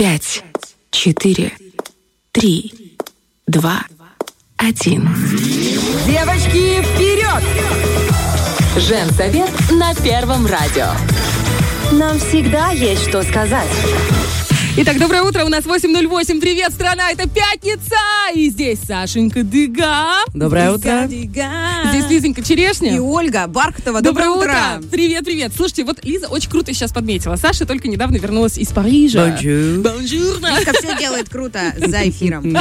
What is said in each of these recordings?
пять, четыре, три, два, один. Девочки, вперед! Женсовет на Первом радио. Нам всегда есть что сказать. Итак, доброе утро, у нас 8.08. Привет, страна, это пятница! И здесь Сашенька Дыга. Доброе утро. Здесь Лизонька Черешня. И Ольга Бархатова. Доброе, Доброе, утро. Привет, привет. Слушайте, вот Лиза очень круто сейчас подметила. Саша только недавно вернулась из Парижа. Bonjour. Bonjour. Лизка все делает круто за эфиром.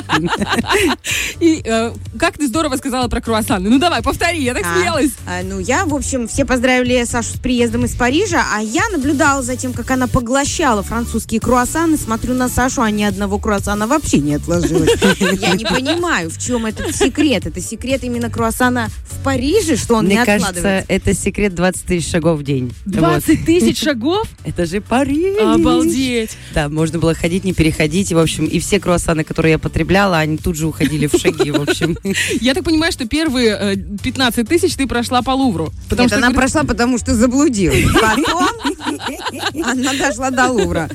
И э, как ты здорово сказала про круассаны. Ну давай, повтори, я так А, смеялась. а, ну, я, в общем, все поздравили Сашу с приездом из Парижа, а я наблюдала за тем, как она поглощала французские круассаны, смотрю на Сашу, а ни одного круассана вообще не отложилось. Я не понимаю, в чем этот секрет. Это секрет именно круассана в Париже, что он Мне не кажется, откладывается. это секрет 20 тысяч шагов в день. 20 тысяч шагов? Это же Париж. Обалдеть. Да, можно было ходить, не переходить. И, в общем, и все круассаны, которые я потребляла, они тут же уходили в шаги, в общем. Я так понимаю, что первые э, 15 тысяч ты прошла по Лувру. Потому Нет, что, она прошла, потому что заблудилась. Потом она дошла до Лувра.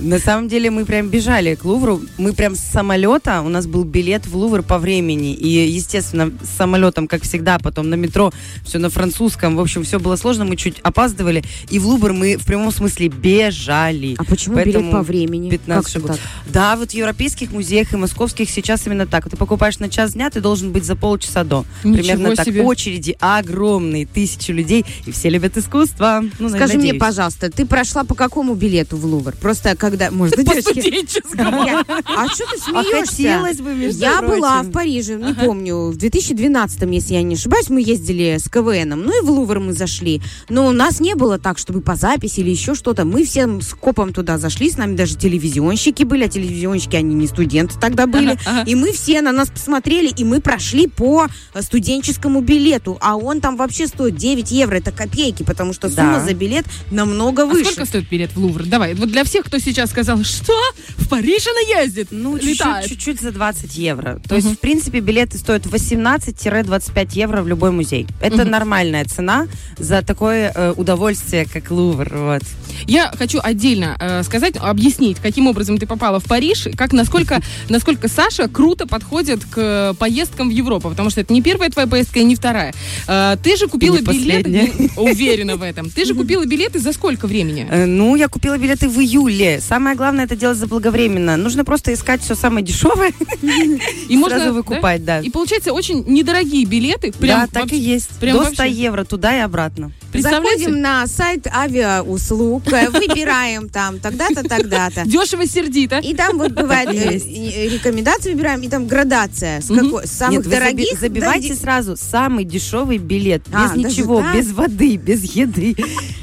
На самом деле мы прям бежали к Лувру. Мы прям с самолета, у нас был билет в Лувр по времени. И, естественно, с самолетом, как всегда, потом на метро, все на французском. В общем, все было сложно, мы чуть опаздывали. И в Лувр мы в прямом смысле бежали. А почему Поэтому билет по времени? 15 Как шагов. это так? Да, вот в европейских музеях и московских сейчас именно так. Ты покупаешь на час дня, ты должен быть за полчаса до. Ничего Примерно так. себе. Очереди огромные, тысячи людей, и все любят искусство. Ну, Скажи мне, надеюсь. пожалуйста, ты прошла по какому билету в Лувр? Просто когда, может, по девочки... А что ты А смеешься? хотелось бы, между Я была в Париже, не помню, в 2012, если я не ошибаюсь, мы ездили с КВНом, ну и в Лувр мы зашли. Но у нас не было так, чтобы по записи или еще что-то. Мы всем с копом туда зашли, с нами даже телевизионщики были, а телевизионщики, они не студенты тогда были. И мы все на нас посмотрели, и мы прошли по студенческому билету. А он там вообще стоит 9 евро, это копейки, потому что сумма Да. за билет намного А выше. сколько стоит билет в Лувр? Давай, вот для всех, кто сейчас сказал, что в Париж она ездит, Ну, чуть-чуть, летает. чуть-чуть за 20 евро. То есть, в принципе, билеты стоят 18-25 евро в любой музей. Это нормальная цена за такое э, удовольствие, как Лувр. Вот. Я хочу отдельно э, сказать, объяснить, каким образом ты попала в Париж, как насколько, насколько Саша круто подходит к поездкам в Европу, потому что это не первая твоя поездка и не вторая. Э, ты же купила билеты, уверена в этом. Ты же купила билеты за сколько времени? Ну, я купила билеты в июле. Самое главное это делать заблаговременно. Нужно просто искать все самое дешевое И да? выкупать, да. И получается очень недорогие билеты. Да, так и есть. До вообще. 100 евро туда и обратно. Представляете? Заходим на сайт авиауслуг, э, выбираем там тогда-то, тогда-то. Дешево сердито. И там вот бывает э, э, рекомендации выбираем, и там градация. С, какой, самых дорогих забивайте сразу самый дешевый билет. А, без ничего, без воды, без еды.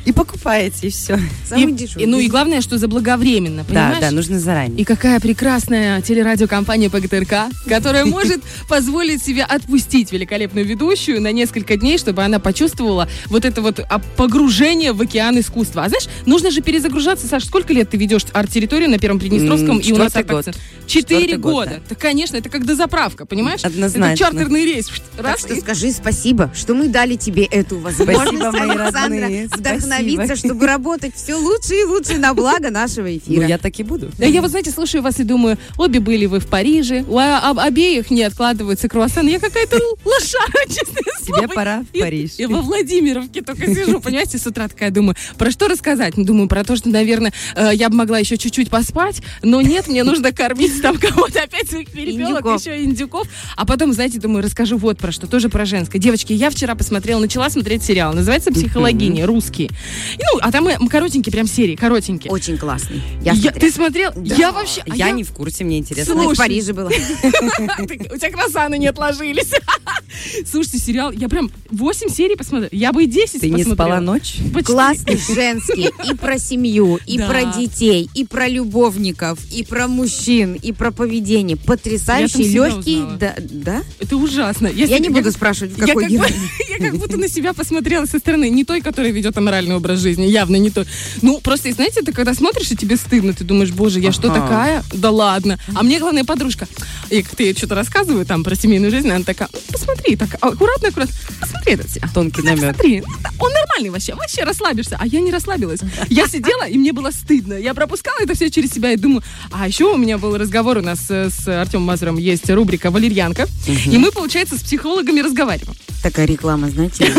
И покупаете, и все. самый дешевый. ну и главное, что заблаговременно, Да, понимаешь? да, нужно заранее. И какая прекрасная телерадиокомпания ПГТРК, которая может позволить себе отпустить великолепную ведущую на несколько дней, чтобы она почувствовала вот это вот а, погружение в океан искусства. А знаешь, нужно же перезагружаться, Саш, сколько лет ты ведешь арт-территорию на Первом Приднестровском? И у нас так- год. Четыре года. да. Да, конечно, это как дозаправка, понимаешь? Однозначно. Это чартерный рейс. Так Раз, что и- скажи спасибо, что мы дали тебе эту возможность, Спасибо, Александра, вдохновиться, чтобы работать все лучше и лучше на благо нашего Ну, эфира. я так и буду. Да, я вот, знаете, слушаю вас и думаю, обе были вы в Париже, у а- об- обеих не откладываются круассаны. Я какая-то лошара, честное Тебе пора в Париж. И во Владимировке только сижу, понимаете, с утра такая думаю, про что рассказать? Ну, думаю, про то, что, наверное, э, я бы могла еще чуть-чуть поспать, но нет, мне нужно кормить там кого-то опять своих перепелок, Индюков. еще индюков. А потом, знаете, думаю, расскажу вот про что, тоже про женское. Девочки, я вчера посмотрела, начала смотреть сериал, называется «Психологиня», русский. И, ну, а там коротенькие прям серии, коротенькие. Очень классный. Я, ты смотрел? Да. Я вообще... а Я не в курсе, мне интересно. Слушай. в Париже была. У тебя круассаны не отложились. Слушайте, сериал, я прям 8 серий посмотрела. Я бы и 10 Ты не посмотрела. спала ночь? Почти. Классный женский и про семью, и Да. про детей, и про любовников, и про мужчин, и про поведение. Потрясающий, Я легкий. Да, да? Это ужасно. Я не буду спрашивать, в Я какой как, герой. бы- я как будто на себя посмотрела со стороны. Не той, которая ведет аморальный образ жизни. Явно не той. Ну, просто, знаете, ты когда смотришь, и тебе стыдно. Ты думаешь, боже, я что Ага. такая? Да ладно. А мне главная подружка. И как ты что-то рассказываю там про семейную жизнь, она такая, «Ну, посмотри посмотри, так аккуратно, аккуратно, посмотри этот себя. Тонкий намек. Смотри, да, он нормальный вообще, вообще расслабишься. А я не расслабилась. Я сидела, и мне было стыдно. Я пропускала это все через себя и думаю, а еще у меня был разговор у нас э, с Артемом Мазуром, есть рубрика «Валерьянка», и мы, получается, с психологами разговариваем. Такая реклама, знаете.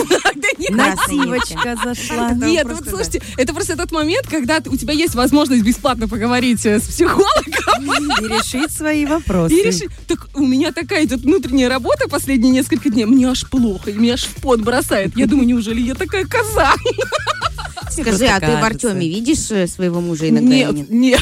Нативочка зашла. Нет, вот слушайте, это просто тот момент, когда у тебя есть возможность бесплатно поговорить э, с психологом И решить свои вопросы. и решить. Так у меня такая идет внутренняя работа последние несколько дней, мне аж плохо, и меня аж в пот бросает. Я думаю, неужели я такая коза? Скажи, а ты в. Артеме видишь э, своего мужа иногда? Нет, нет.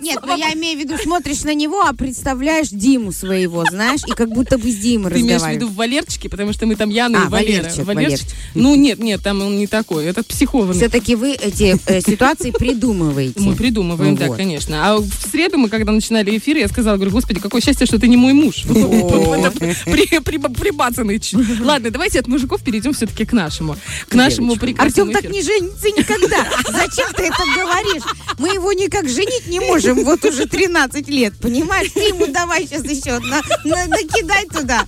Нет, ну я имею в виду, смотришь на него, а представляешь Диму своего, знаешь, и как будто бы с Димой Ты имеешь в виду разговариваешь. в Валерчике, потому что мы там Яна А, и Валера. Валерчик, Валерчик. Ну нет, нет, там он не такой, этот психованный. Все-таки вы эти э, ситуации придумываете. Мы придумываем, да, конечно. А в среду мы, когда начинали эфир, я сказала, говорю, господи, какое счастье, что ты не мой муж. Прибацанный. Ладно, давайте от мужиков перейдем все-таки к нашему. К нашему прекрасному Артем так не женится никогда. Зачем ты это говоришь? Его никак женить не можем вот уже 13 лет, понимаешь? Ты ему давай сейчас еще на- на- накидай туда.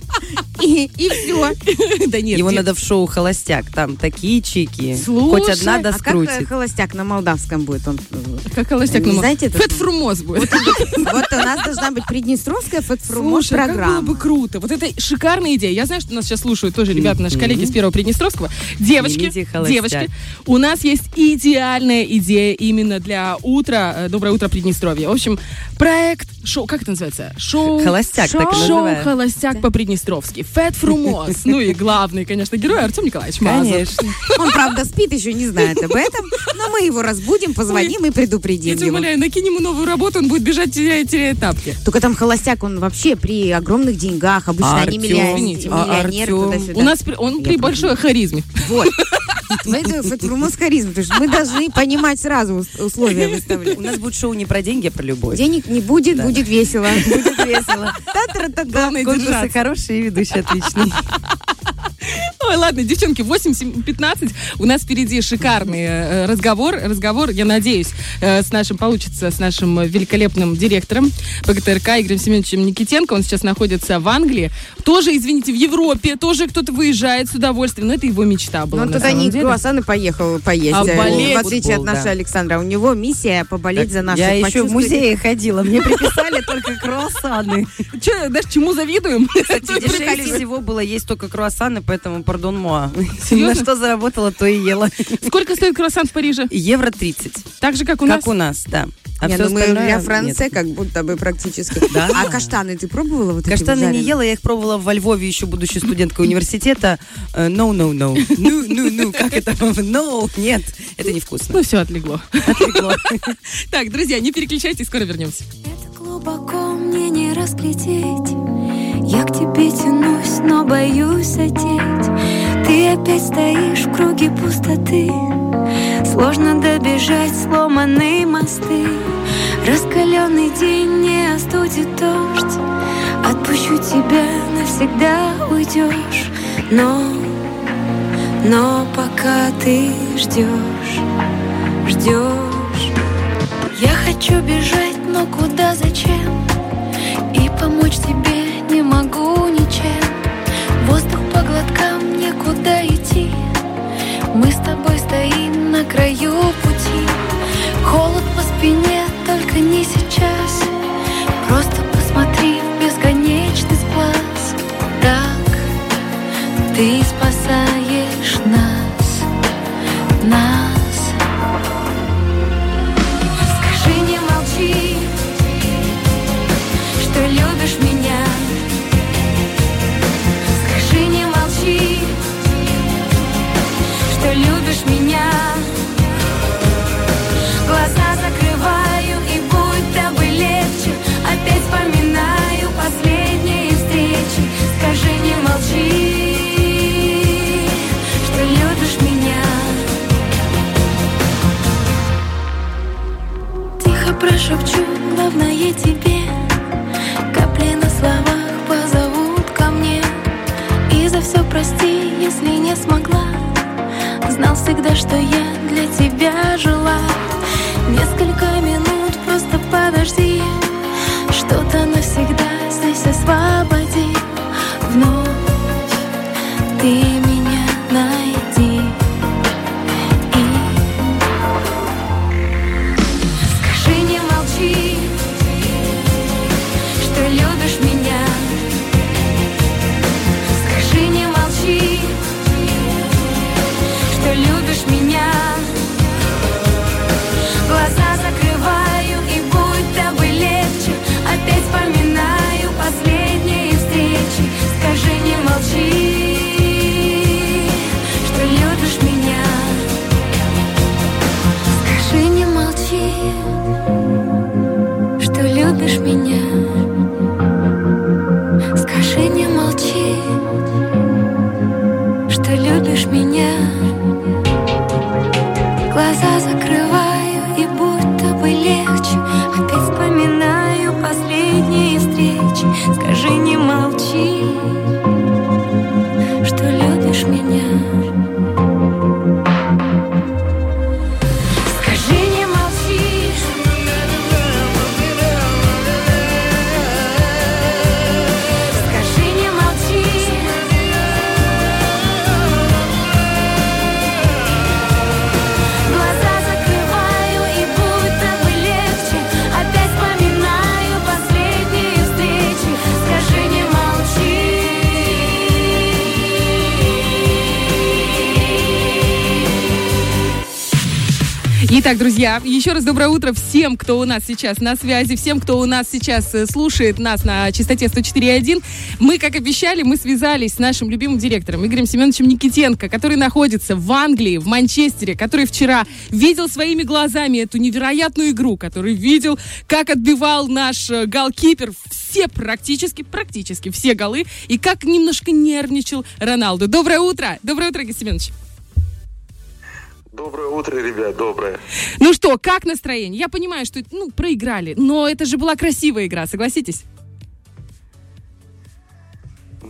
И, и все. Да нет, Его нет. надо в шоу «Холостяк». Там такие чики. Слушай, Хоть одна А как э, холостяк на молдавском будет? Он, Как холостяк на мо- знаете это? Фэт Фрумоз будет. вот у нас должна быть Приднестровская фэтфрумоз Слушай, как было программа. бы круто. Вот это шикарная идея. Я знаю, что нас сейчас слушают тоже ребята, наши коллеги из Первого Приднестровского. Девочки, девочки, у нас есть идеальная идея именно для утра, э, доброе утро Приднестровья. В общем, проект, шоу, как это называется? Шоу... Холостяк, так и Шоу. «Холостяк» по-приднестровски. Фэт Фрумоз. Ну и главный, конечно, герой Артем Николаевич Мазур. Конечно. Он, правда, спит, еще не знает об этом, но мы его разбудим, позвоним и Я предупредим тебя его. умоляю, накинь ему новую работу, он будет бежать, теряя, теряя тапки. Только там холостяк, он вообще при огромных деньгах, обычно А они Артём? миллион- Извините. А миллионеры Артём? туда-сюда. У нас он Я при большой харизме. Вот. Это фэтфрумоз харизм, потому что мы должны понимать сразу ус- условия выставлять. У нас будет шоу не про деньги, а про любовь. Денег не будет, Да. будет весело. Будет весело. Главное держаться. хорошие, ведущий отличный. Ой, ладно, девчонки, 8.15. У нас впереди шикарный э, разговор. Разговор, я надеюсь, э, с нашим получится, с нашим э, великолепным директором ПГТРК Игорем Семеновичем Никитенко. Он сейчас находится в Англии. Тоже, извините, в Европе. Тоже кто-то выезжает с удовольствием. Но это его мечта была Но он туда не круассаны поехал поесть. А э, болеть? В отличие от нашего да. Александра. У него миссия поболеть за наших Я еще в музее ходила, мне приписали только круассаны. Че, даже чему завидуем? Кстати, дешевле всего было есть только круассаны, поэтому, пардон, моа. Серьезно? На что заработала, то и ела. Сколько стоит круассан в Париже? Евро 30. Так же, как у нас? Как у нас, да. А мы остальное для. Франции как будто бы практически. Да. А каштаны ты пробовала? Вот Каштаны не ела, я их пробовала во Львове, еще будучи студенткой университета. Э, No, no, no. Ну, ну, ну, как это? No, нет, это невкусно. Ну все, отлегло. Отлегло. Так, друзья, не переключайтесь, скоро вернемся. Это глубоко мне не разглядеть Я к тебе тянусь, но боюсь одеть. Ты опять стоишь в круге пустоты. Сложно добежать сломанные мосты. Раскаленный день не остудит дождь. Отпущу тебя, навсегда уйдешь. Но, но пока ты ждешь, ждешь. Я хочу бежать, но куда, зачем? И помочь тебе некуда идти? Мы с тобой стоим на краю пути. Холод по спине, только не сейчас. Просто посмотри в бесконечность глаз Так ты спасаешь нас, нас друзья, еще раз доброе утро всем, кто у нас сейчас на связи, всем, кто у нас сейчас э, слушает нас на частоте 104.1. Мы, как обещали, мы связались с нашим любимым директором Игорем Семеновичем Никитенко, который находится в Англии, в Манчестере, который вчера видел своими глазами эту невероятную игру, который видел, как отбивал наш э, голкипер все практически, практически все голы, и как немножко нервничал Роналду. Доброе утро! Доброе утро, Игорь Семенович! Доброе утро, ребят, доброе. Ну что, как настроение? Я понимаю, что ну, проиграли, но это же была красивая игра, согласитесь?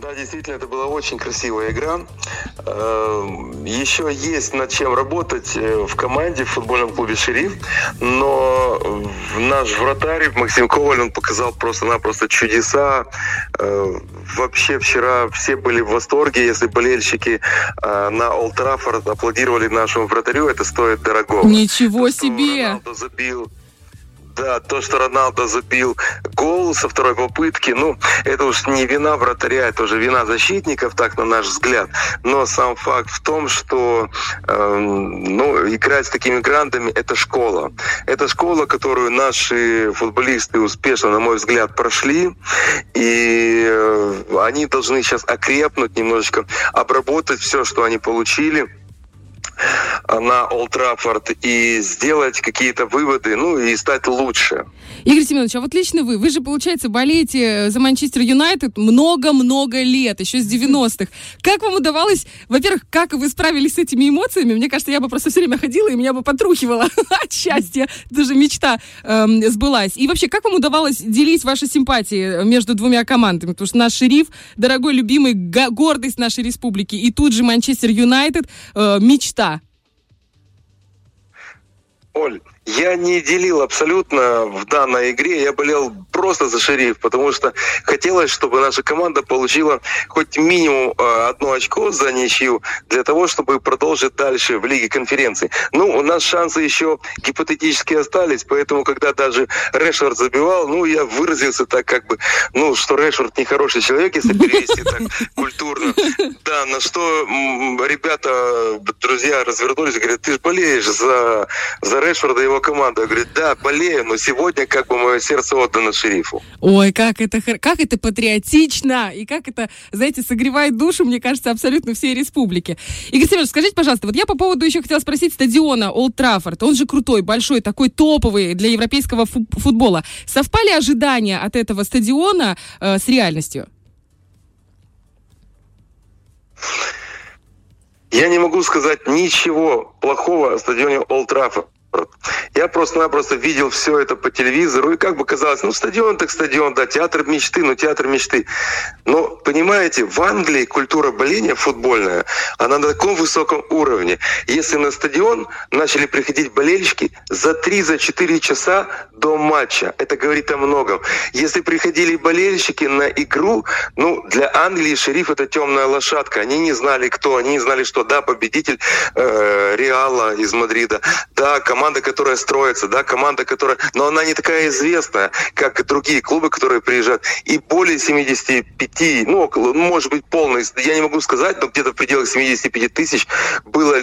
Да, действительно, это была очень красивая игра. Э, Еще есть над чем работать э, в команде, в футбольном клубе «Шериф», но наш вратарь Максим Коваль, он показал просто-напросто чудеса. Э, Вообще вчера все были в восторге, если болельщики на Олд Траффорд аплодировали нашему вратарю, это стоит дорого. Ничего себе! Роналдо забил Да, то, что Роналдо забил гол со второй попытки, ну, это уж не вина вратаря, это уже вина защитников, так на наш взгляд. Но сам факт в том, что эм, ну, играть с такими грандами – это школа. Это школа, которую наши футболисты успешно, на мой взгляд, прошли. И э, они должны сейчас окрепнуть немножечко, обработать все, что они получили на Олд Траффорд и сделать какие-то выводы, ну и стать лучше. Игорь Семенович, а вот лично вы, вы же, получается, болеете за Манчестер Юнайтед много-много лет, еще с 90-х. Как вам удавалось, во-первых, как вы справились с этими эмоциями? Мне кажется, я бы просто все время ходила, и меня бы потрухивало от счастья. Даже мечта эм, сбылась. И вообще, как вам удавалось делить ваши симпатии между двумя командами? Потому что наш шериф, дорогой, любимый, го- гордость нашей республики, и тут же Манчестер Юнайтед, э, мечта. All. Я не делил абсолютно в данной игре. Я болел просто за шериф, потому что хотелось, чтобы наша команда получила хоть минимум э, одно очко за ничью для того, чтобы продолжить дальше в Лиге конференций. Ну, у нас шансы еще гипотетически остались, поэтому, когда даже Решфорд забивал, ну, я выразился так, как бы, ну, что Решфорд нехороший человек, если перевести так культурно. Да, на что ребята, друзья развернулись и говорят, ты же болеешь за, за Решфорда и его команду. Я говорю, да, болею, но сегодня как бы мое сердце отдано шерифу. Ой, как это, как это патриотично, и как это, знаете, согревает душу, мне кажется, абсолютно всей республики. Игорь Семенович, скажите, пожалуйста, вот я по поводу еще хотела спросить стадиона Олд Траффорд. Он же крутой, большой, такой топовый для европейского фу- футбола. Совпали ожидания от этого стадиона э, с реальностью? Я не могу сказать ничего плохого о стадионе Олд Траффорд. Я просто-напросто видел все это по телевизору, и как бы казалось, ну, стадион так стадион, да, театр мечты, ну, театр мечты. Но, понимаете, в Англии культура боления футбольная, она на таком высоком уровне. Если на стадион начали приходить болельщики за 3-4 часа до матча, это говорит о многом. Если приходили болельщики на игру, ну, для Англии шериф это темная лошадка. Они не знали, кто, они не знали, что, да, победитель э, Реала из Мадрида, да, команда, которая строится, да, команда, которая... Но она не такая известная, как другие клубы, которые приезжают. И более 75, ну, около, ну, может быть, полный, я не могу сказать, но где-то в пределах 75 тысяч было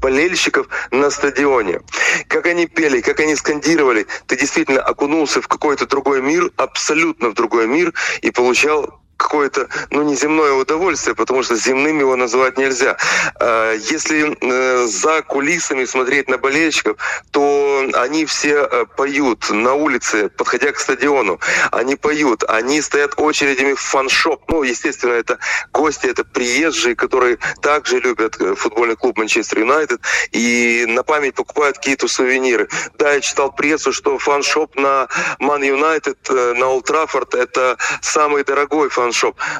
болельщиков на стадионе. Как они пели, как они скандировали, ты действительно окунулся в какой-то другой мир, абсолютно в другой мир, и получал какое-то, ну, неземное удовольствие, потому что земным его назвать нельзя. А, Если э, за кулисами смотреть на болельщиков, то они все э, поют на улице, подходя к стадиону. Они поют, они стоят очередями в фан-шоп. Ну, естественно, это гости, это приезжие, которые также любят э, футбольный клуб Манчестер Юнайтед и на память покупают какие-то сувениры. Да, я читал прессу, что фан-шоп на Ман Юнайтед, на Олд Траффорд, это самый дорогой фан-шоп.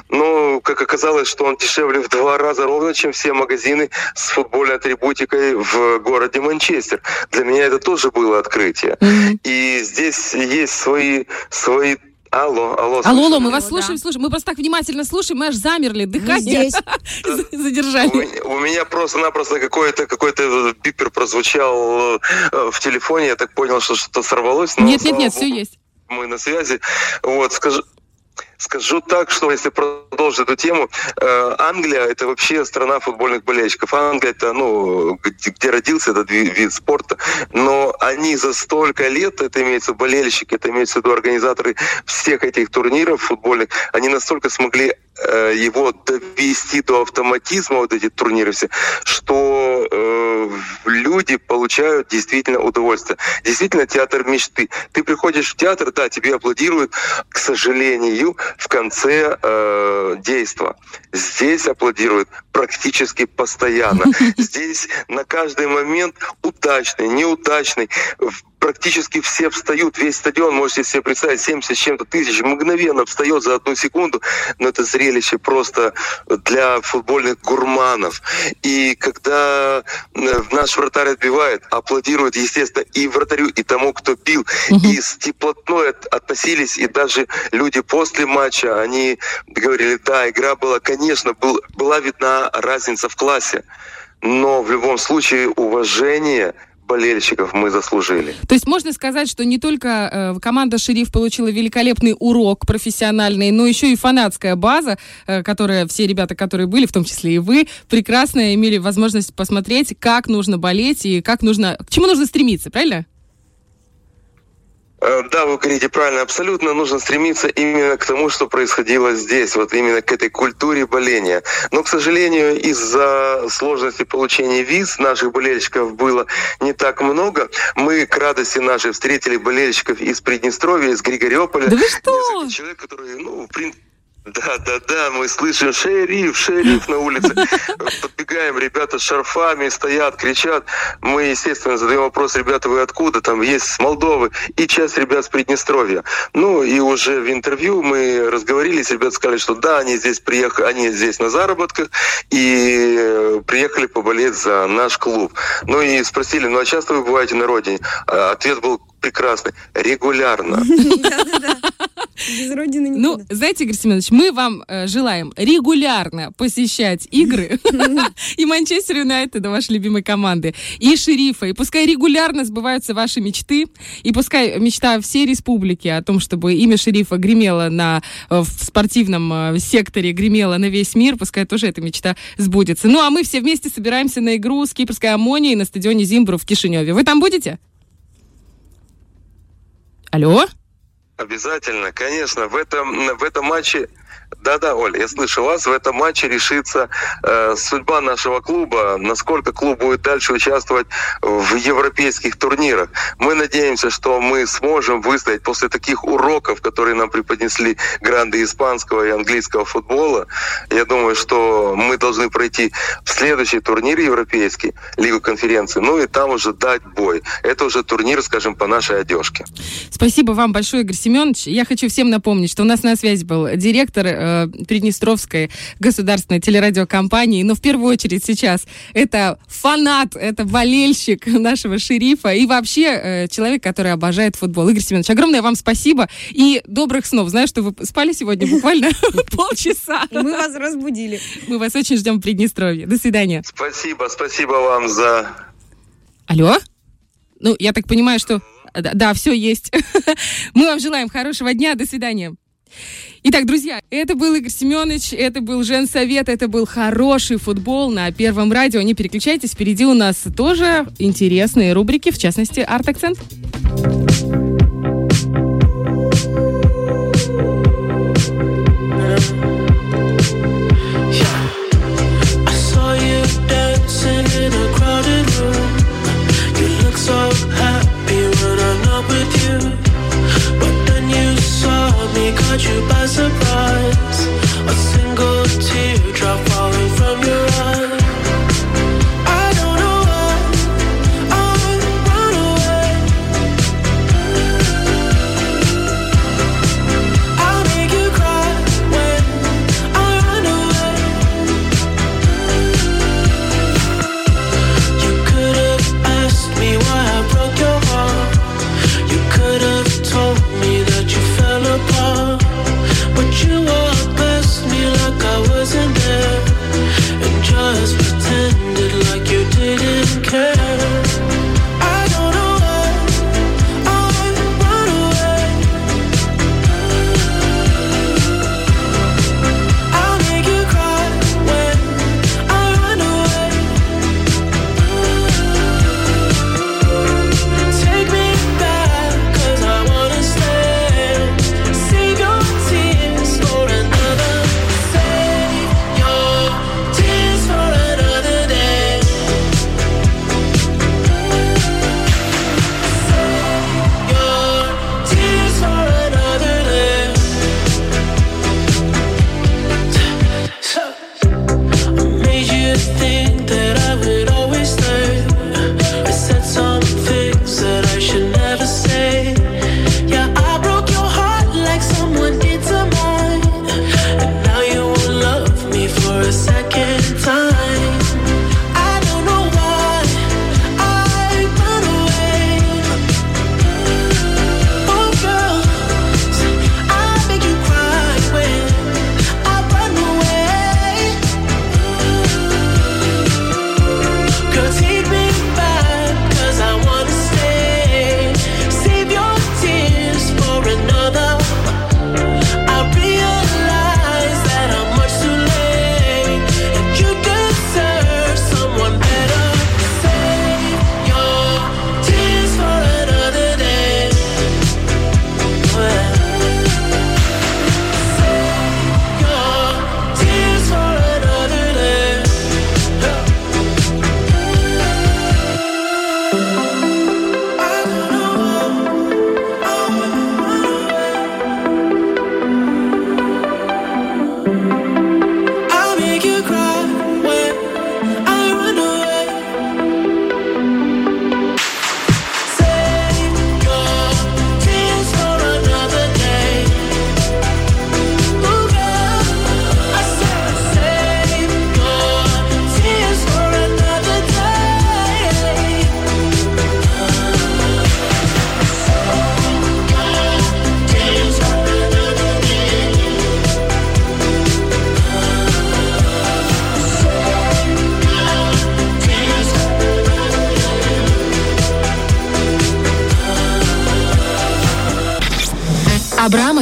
Но, как оказалось, что он дешевле в два раза ровно, чем все магазины с футбольной атрибутикой в городе Манчестер. Для меня это тоже было открытие. И здесь есть свои, свои Алло, алло. Алло, алло, мы вас слушаем, слушаем. Мы просто так внимательно слушаем, мы аж замерли, дыхание задержали. У меня- У меня просто-напросто какой-то какой-то бипер прозвучал э, в телефоне. Я так понял, что что-то сорвалось. но, Нет, нет, нет, все есть. Мы на связи. Вот, скажу, скажу так, что если продолжить эту тему, э, Англия это вообще страна футбольных болельщиков. Англия это, ну, где, родился этот ви- вид спорта, но они за столько лет, это имеется болельщики, это имеется в виду организаторы всех этих турниров футбольных, они настолько смогли его довести до автоматизма, вот эти турниры все, что э, люди получают действительно удовольствие. Действительно театр мечты. Ты приходишь в театр, да, тебе аплодируют, к сожалению, в конце э, действа. Здесь аплодируют практически постоянно. Здесь на каждый момент удачный, неудачный. Практически все встают, весь стадион, можете себе представить, 70 с чем-то тысяч мгновенно встает за одну секунду, но это зрелище просто для футбольных гурманов. И когда э, наш вратарь отбивает, аплодируют, естественно, и вратарю, и тому, кто бил, и с теплотной от- относились, и даже люди после матча, они говорили, да, игра была, конечно, был, была видна разница в классе, но в любом случае уважение болельщиков мы заслужили. То есть можно сказать, что не только э, команда «Шериф» получила великолепный урок профессиональный, но еще и фанатская база, э, которая все ребята, которые были, в том числе и вы, прекрасно имели возможность посмотреть, как нужно болеть и как нужно, к чему нужно стремиться, правильно? Э, Да, вы говорите правильно, абсолютно нужно стремиться именно к тому, что происходило здесь, вот именно к этой культуре боления. Но, к сожалению, из-за сложности получения виз наших болельщиков было не так много. Мы к радости нашей встретили болельщиков из Приднестровья, из Григориополя. Да вы что? Человек, которые, ну, в принципе, да, да, да, мы слышим шериф, шериф на улице. Подбегаем, ребята с шарфами стоят, кричат. Мы, естественно, задаем вопрос, ребята, вы откуда? Там есть с Молдовы и часть ребят с Приднестровья. Ну и уже в интервью мы разговорились, ребята сказали, что да, они здесь приехали, они здесь на заработках и э, приехали поболеть за наш клуб. Ну и спросили, ну а часто вы бываете на родине? А Ответ был прекрасный. Регулярно. Без родины Ну, никуда. знаете, Игорь Семенович, мы вам э, желаем регулярно посещать игры и Манчестер Юнайтед, вашей любимой команды, и Шерифа, и пускай регулярно сбываются ваши мечты, и пускай мечта всей республики о том, чтобы имя Шерифа гремело на, э, в спортивном э, секторе, гремело на весь мир, пускай тоже эта мечта сбудется. Ну, а мы все вместе собираемся на игру с кипрской аммонией на стадионе Зимбру в Кишиневе. Вы там будете? Алло? Обязательно, конечно. В этом, в этом матче, да-да, Оля, я слышу вас, в этом матче решится э, судьба нашего клуба, насколько клуб будет дальше участвовать в европейских турнирах. Мы надеемся, что мы сможем выстоять после таких уроков, которые нам преподнесли гранды испанского и английского футбола. Я думаю, что мы должны пройти в следующий турнир европейский, Лигу конференции, ну и там уже дать бой. Это уже турнир, скажем, по нашей одежке. Спасибо вам большое, Игорь Семенович. Я хочу всем напомнить, что у нас на связи был директор э, Приднестровской государственной телерадиокомпании, но в первую очередь сейчас это фанат, это болельщик нашего шерифа и вообще э, человек, который обожает футбол. Игорь Семенович, огромное вам спасибо и добрых снов. Знаю, что вы спали сегодня буквально полчаса. Мы вас разбудили. Мы вас очень ждем в Приднестровье. До свидания. Спасибо, спасибо вам за Алло? Ну, я так понимаю, что... Да, да, все есть. Мы вам желаем хорошего дня. До свидания. Итак, друзья, это был Игорь Семенович, это был Женсовет, это был хороший футбол на Первом радио. Не переключайтесь, впереди у нас тоже интересные рубрики, в частности, арт-акцент.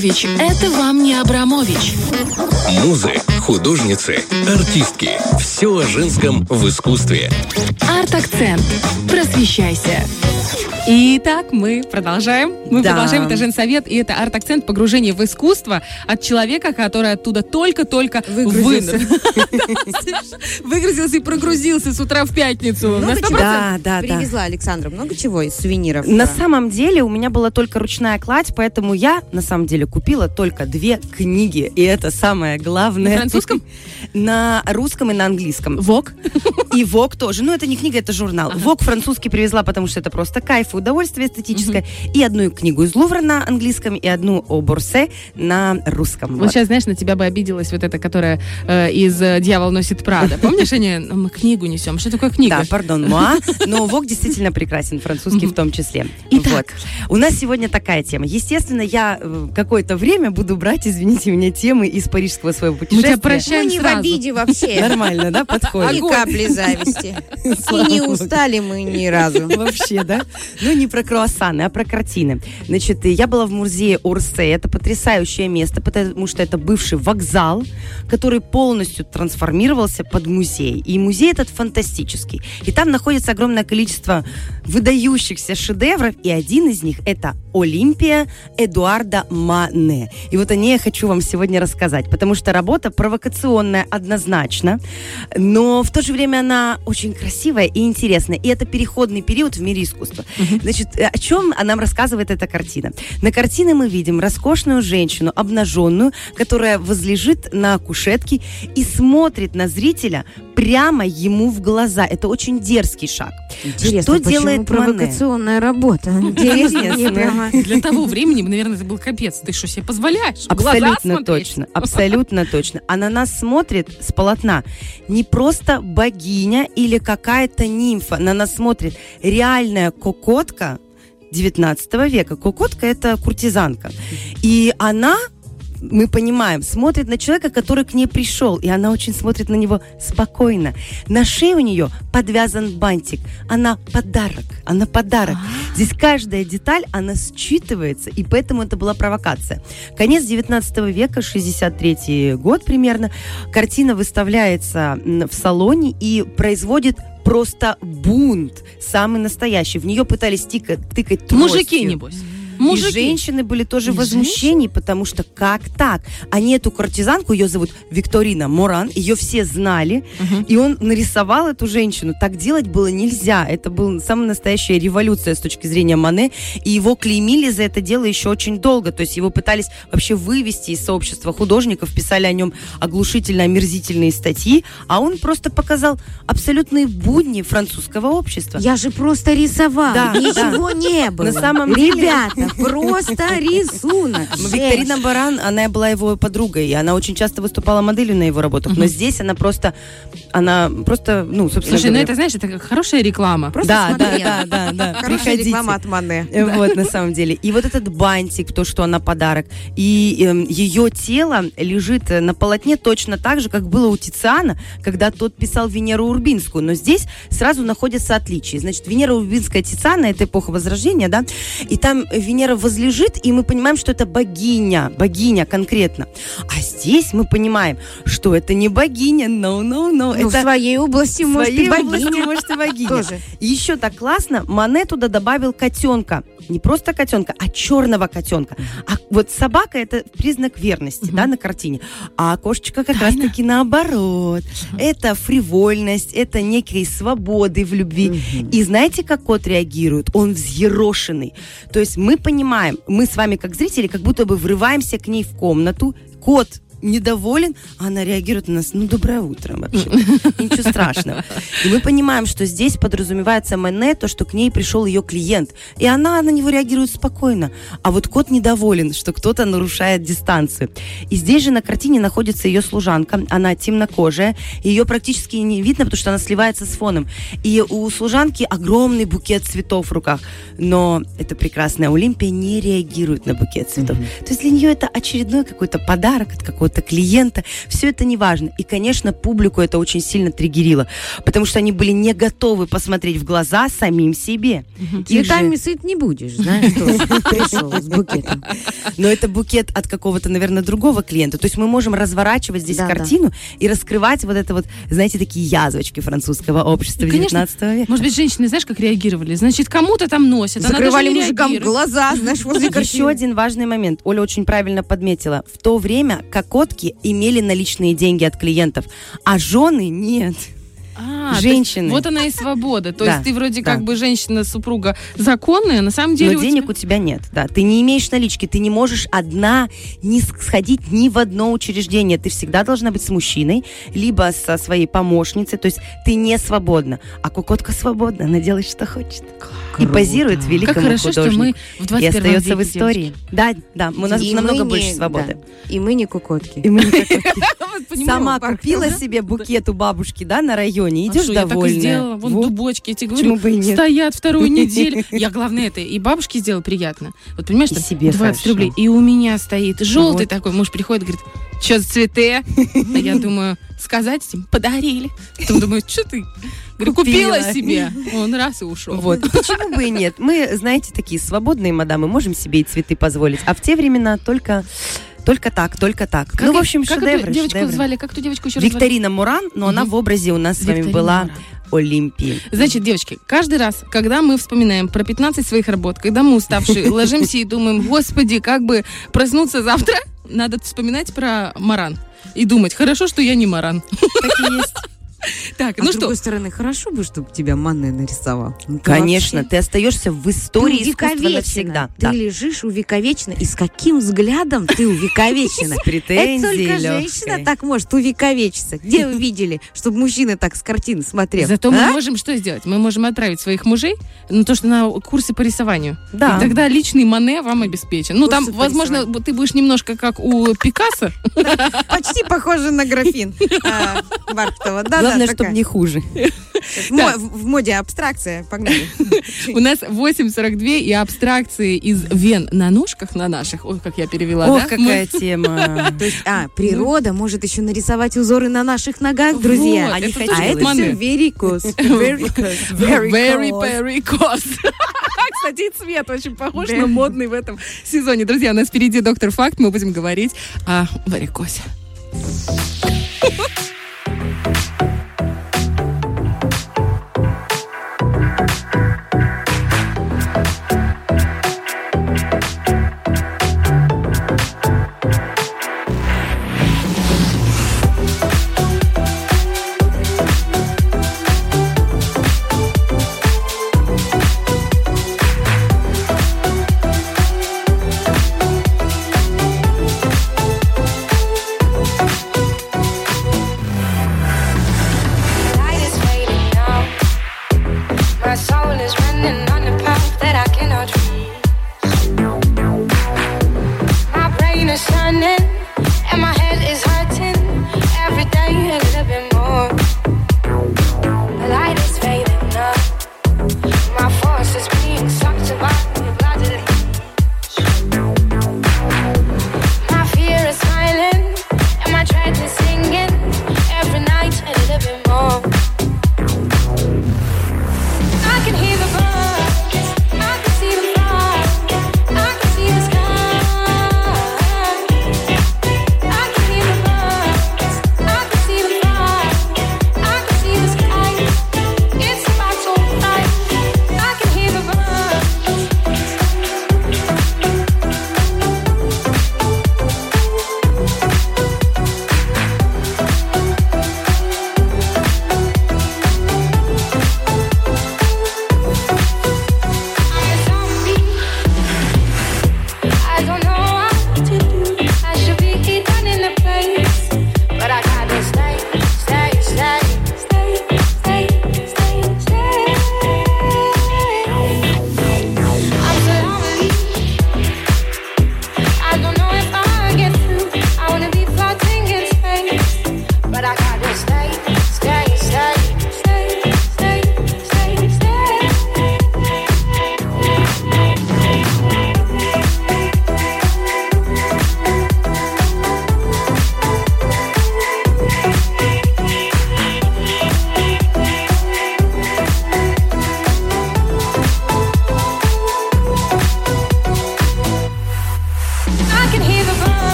Абрамович – это вам не Абрамович. Музы, художницы, артистки. Все о женском в искусстве. Арт-акцент. Просвещайся. Итак, мы продолжаем. Мы Да. продолжаем. Это женсовет, и это арт-акцент погружение в искусство от человека, который оттуда только-только Выгрузился. Выгрузился и прогрузился с утра в пятницу. На Много 100%. чего Да, да, да. привезла Александра. Много чего из сувениров. На самом деле у меня была только ручная кладь, поэтому я на самом деле купила только две книги, и это самое главное. На французском? На русском и на английском. Вок. И Вок тоже. Ну, это не книга, это журнал. Вок французский привезла, потому что это просто кайф и удовольствие эстетическое. И одну книгу из Лувра на английском, и одну о Борсе на русском. Вот сейчас, знаешь, на тебя бы обиделась вот эта, которая э, из э, «Дьявол носит Прада». Помнишь, они, «Ну, мы книгу несем. Что такое книга? Да, пардон, муа. Но Вок действительно прекрасен, французский в том числе. Итак. Вот. У нас сегодня такая тема. Естественно, я э, какое-то время буду брать, извините меня, темы из парижского своего Мы тебя путешествия. Мы прощаем не в сразу. Обиде вообще. Нормально, да, подходит? Ни капли зависти. И не устали мы ни разу. Вообще, да? Ну, не про круассаны, а про картины. Значит, я была в музее Орсе. Это потрясающее место, потому что это бывший вокзал, который полностью трансформировался под музей. И музей этот фантастический. И там находится огромное количество выдающихся шедевров, и один из них это Олимпия Эдуарда Мане. И вот о ней я хочу вам сегодня рассказать, потому что работа провокационная однозначно, но в то же время она очень красивая и интересная. И это переходный период в мире искусства. Значит, э, о чем нам рассказывает эта картина? На картине мы видим роскошную женщину, обнаженную, которая возлежит на кушетке и смотрит на зрителя прямо ему в глаза. Это очень дерзкий шаг. Интересно, что почему делает Мане? провокационная работа? Интересно. Для того времени, наверное, это был капец. Ты что себе позволяешь? Абсолютно точно, абсолютно точно. А на нас смотрит с полотна не просто богиня или какая-то нимфа, на нас смотрит реальная кокотка 19 века. Кокотка это куртизанка. И она мы понимаем, смотрит на человека, который к ней пришел, и она очень смотрит на него спокойно. На шее у нее подвязан бантик. Она подарок, она подарок. Здесь каждая деталь, она считывается, и поэтому это была провокация. Конец 19 века, 63 год примерно. Картина выставляется в салоне и производит просто бунт, самый настоящий. В нее пытались тыкать, тыкать тростью. Мужики, небось. И Мужики. женщины были тоже И в возмущении, потому что как так? Они эту куртизанку, ее зовут Викторина Моран, ее все знали, и он нарисовал эту женщину. Так делать было нельзя. Это была самая настоящая революция с точки зрения Мане, и его клеймили за это дело еще очень долго. То есть его пытались вообще вывести из сообщества художников, писали о нем оглушительно омерзительные статьи, а он просто показал абсолютные будни французского общества. Я же просто рисовал. Да, Ничего не было. На самом деле- Ребята, просто рисунок. Ну, Викторина Баран, она была его подругой, и она очень часто выступала моделью на его работах. Но здесь она просто, она просто, ну, собственно Слушай, ну это, знаешь, это как хорошая реклама. Просто да, да, да, да, да. Хорошая реклама от Мане. Э, Вот, на самом деле. И вот этот бантик, то, что она подарок, и эм, ее тело лежит э, на полотне точно так же, как было у Тициана, когда тот писал Венеру Урбинскую. Но здесь сразу находятся отличия. Значит, Венера Урбинская Тициана, это эпоха Возрождения, да, и там Венера возлежит, и мы понимаем, что это богиня, богиня конкретно. А здесь мы понимаем, что это не богиня, no, no, no. Ну, в это своей области, в может, и области, богиня. может, и богиня. Тоже. И еще так классно, Мане туда добавил котенка. Не просто котенка, а черного котенка. А вот собака это признак верности, да, на картине. А кошечка как раз-таки наоборот. Это фривольность, это некой свободы в любви. И знаете, как кот реагирует? Он взъерошенный. То есть мы понимаем, мы с вами как зрители как будто бы врываемся к ней в комнату. Кот недоволен, а она реагирует на нас, ну, доброе утро вообще. Ничего страшного. И мы понимаем, что здесь подразумевается Мене, то, что к ней пришел ее клиент. И она на него реагирует спокойно. А вот кот недоволен, что кто-то нарушает дистанцию. И здесь же на картине находится ее служанка. Она темнокожая. Ее практически не видно, потому что она сливается с фоном. И у служанки огромный букет цветов в руках. Но эта прекрасная Олимпия не реагирует на букет цветов. То есть для нее это очередной какой-то подарок от какого-то клиента. Все это не важно. И, конечно, публику это очень сильно триггерило, потому что они были не готовы посмотреть в глаза самим себе. Их же- Цветами сыт не будешь, знаешь, пришел с букетом. Но это букет от какого-то, наверное, другого клиента. То есть мы можем разворачивать здесь Да, да. картину и раскрывать вот это вот, знаете, такие язвочки французского общества И, конечно, 19 века. Может быть, женщины, знаешь, как реагировали? Значит, кому-то там носят. Закрывали мужикам глаза, знаешь, возле Еще один важный момент. Оля очень правильно подметила. В то время кокотки имели наличные деньги от клиентов, а жены нет. А, Женщины. есть вот она и свобода. То Да, есть ты вроде да. как бы женщина, супруга законная, на самом деле Но у денег тебя- у тебя нет, да. Ты не имеешь налички, ты не можешь одна не сходить ни в одно учреждение. Ты всегда должна быть с мужчиной, либо со своей помощницей. То есть ты не свободна. А кукотка свободна, она делает, что хочет. И позирует великому Как хорошо, что художнику. мы в И 21 остается в истории. Да, да, у нас И намного больше не- свободы. да. И мы не кукотки. И мы не понимаю, Сама купила себе букет у бабушки, да, на районе. А Идешь что, я так и довольная. сделала. Вон Вот. дубочки, я тебе говорю, бы и нет? стоят вторую неделю. Я, главное, это и бабушке сделала приятно. Вот понимаешь, там себе 20 хорошо. рублей. И у меня стоит желтый Вот. такой. Муж приходит, говорит, что за цветы? А я думаю, сказать им, подарили. Потом думаю, что ты? Говорю, купила Купила. себе. Он раз и ушел. Вот. Почему бы и нет? Мы, знаете, такие свободные мадамы, можем себе и цветы позволить. А в те времена только, только так, только так. Как ну, в общем, как шедевры, эту девочку шедевры. звали? Как ту девочку еще раз звали? Викторина Муран, но она Мгм. в образе у нас с вами Викторина была Муран. Олимпии. Значит, девочки, каждый раз, когда мы вспоминаем про 15 своих работ, когда мы уставшие, ложимся и думаем, господи, как бы проснуться завтра, надо вспоминать про Маран. И думать, хорошо, что я не Маран. Так и есть. Так, А ну с что, другой стороны, хорошо бы, чтобы тебя Мане нарисовал. Ну, ты Конечно, вообще- ты остаешься в Ты истории искусства увековечена. навсегда. Ты Да. лежишь увековечена. И с каким взглядом ты увековечена? С Это только женщина так может увековечиться. Где вы видели, чтобы мужчина так с картины смотрел? зато мы А? можем что сделать? Мы можем отправить своих мужей на то, что на курсы по рисованию. Да. И тогда личный Мане вам обеспечен. Ну, там, возможно, ты будешь немножко как у Пикассо. Почти похоже на графин а, Бархтова. Да, Главное, да, чтобы не хуже. В мо- В в моде абстракция. Погнали. У нас 8.42 и абстракции из вен на ножках на наших. Ой, как я перевела, Ох, да? какая тема. То есть, а, природа может еще нарисовать узоры на наших ногах, друзья. Вот, Они это хотят А это все верикос. Верикос. Cost. Кстати, и цвет очень похож на модный в этом сезоне. Друзья, у нас впереди доктор Факт. Мы будем говорить о варикозе. light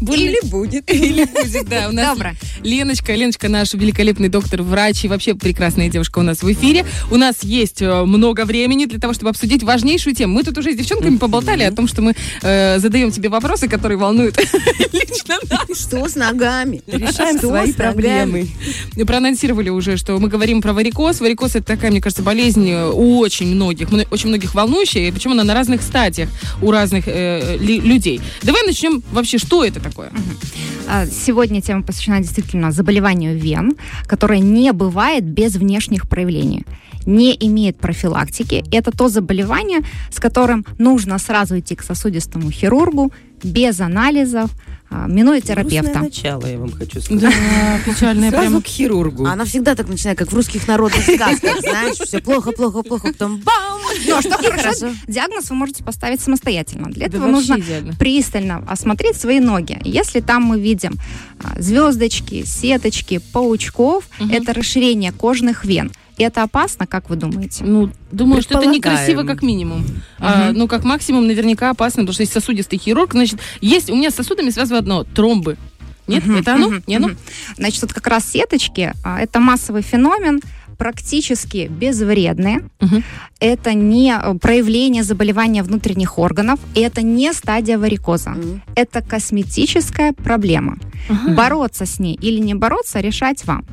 Или будет. Или будет, да. У нас Леночка, Леночка наш великолепный доктор, врач и вообще прекрасная девушка у нас в эфире. У нас есть э, много времени для того, чтобы обсудить важнейшую тему. Мы тут уже с девчонками поболтали о том, что мы э, задаем тебе вопросы, которые волнуют лично нас. Что с ногами? Решаем свои проблемы. Мы проанонсировали уже, что мы говорим про варикоз. Варикоз это такая, мне кажется, болезнь э, у очень многих, мно- очень многих волнующая, причем она на разных стадиях у разных э, людей. Давай начнем вообще, что это такое? А, Сегодня тема посвящена действительно заболеванию вен, которое не бывает без внешних проявлений. не имеет профилактики. Это то заболевание, с которым нужно сразу идти к сосудистому хирургу без анализов, а, минуя терапевта. Грустное начало, я вам хочу сказать. Да, печальная Сразу прям. к хирургу. Она всегда так начинает, как в русских народных сказках, знаешь, все плохо, плохо, плохо, потом бам! Ну, а что хорошо, диагноз вы можете поставить самостоятельно. Для этого нужно пристально осмотреть свои ноги. Если там мы видим а, звездочки, сеточки, паучков, это расширение кожных вен. И это опасно, как вы думаете? Ну, думаю, что это некрасиво как минимум. А, ну, как максимум, наверняка опасно, потому что есть сосудистый хирург, значит, есть у меня с сосудами связано одно тромбы. Нет, Мгм, это оно? мгм, Не оно? мгм. Значит, вот как раз сеточки а, это массовый феномен, практически безвредные. Мгм. Это не э, проявление заболевания внутренних органов, и это не стадия варикоза. Мгм. Это косметическая проблема. Ага. Бороться с ней или не бороться, решать вам.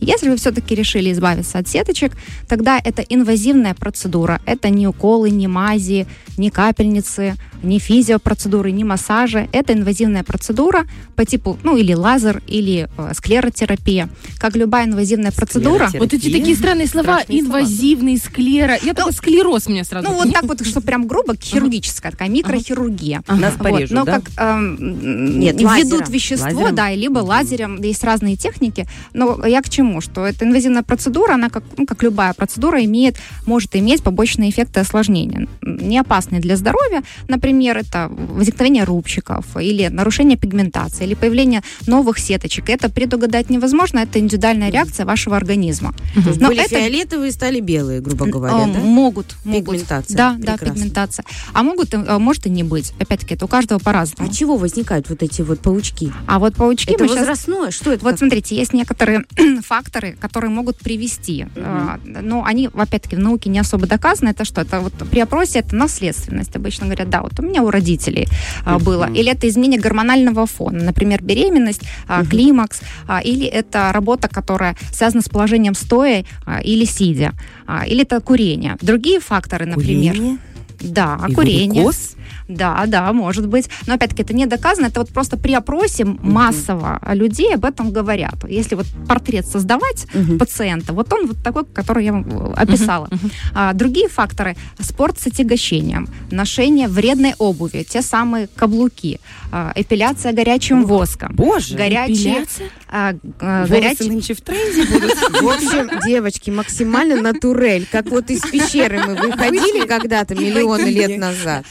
Если вы все-таки решили избавиться от сеточек, тогда это инвазивная процедура. Это не уколы, не мази, не капельницы, не физиопроцедуры, не массажи. Это инвазивная процедура по типу, ну, или лазер, или э, склеротерапия. Как любая инвазивная процедура. Вот эти такие странные слова, Страшные слова. инвазивный, склера. Я только склероз мне сразу. Ну, вот так вот, что прям грубо, хирургическая, такая микрохирургия. Нас порежут, но да? как эм, лазером. вещество, да, либо лазером, есть разные техники. Но я к чему? Что эта инвазивная процедура, она как, ну, как любая процедура имеет, может иметь побочные эффекты осложнения, не опасные для здоровья. Например, это возникновение рубчиков или нарушение пигментации или появление новых сеточек. Это предугадать невозможно, это индивидуальная реакция вашего организма. Есть Но были это- фиолетовые, стали белые, грубо говоря, Э, да? Могут. Пигментация. Да, да, Прекрасно. пигментация. А могут, э, может и не быть. Опять-таки, это у каждого по-разному. А чего возникают вот эти вот паучки? А вот паучки Это возрастное? Что это? Вот такое? смотрите, есть некоторые факторы, которые могут привести, э, но они, опять-таки, в науке не особо доказаны. Это что? Это вот при опросе это наследственность. Обычно говорят, да, вот у меня у родителей а, было. Или это изменение гормонального фона, например, беременность, а, климакс, а, или это работа, которая связана с положением стоя а, или сидя, а, или это курение. Другие факторы, например, Курение да, и курение. варикоз? Да, да, может быть. Но опять-таки это не доказано. Это вот просто при опросе массово людей об этом говорят. Если вот портрет создавать Мгм. пациента, вот он вот такой, который я вам э, описала. А, другие факторы – спорт с отягощением, ношение вредной обуви, те самые каблуки, а, эпиляция горячим воском, Боже, горячие, эпиляция? а, а, горячие нынче в тренде будут. В общем, девочки, максимально натурель. Как вот из пещеры мы выходили когда-то миллионы лет назад.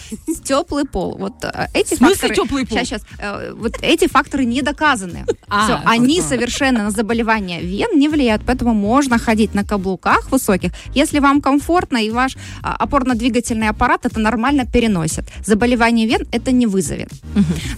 теплый пол. Вот э, эти факторы... теплый пол? Сейчас, сейчас. вот эти факторы не доказаны. А, Всё, они совершенно на заболевания вен не влияют, поэтому можно ходить на каблуках высоких, если вам комфортно и ваш а, опорно-двигательный аппарат это нормально переносит. Заболевание вен это не вызовет.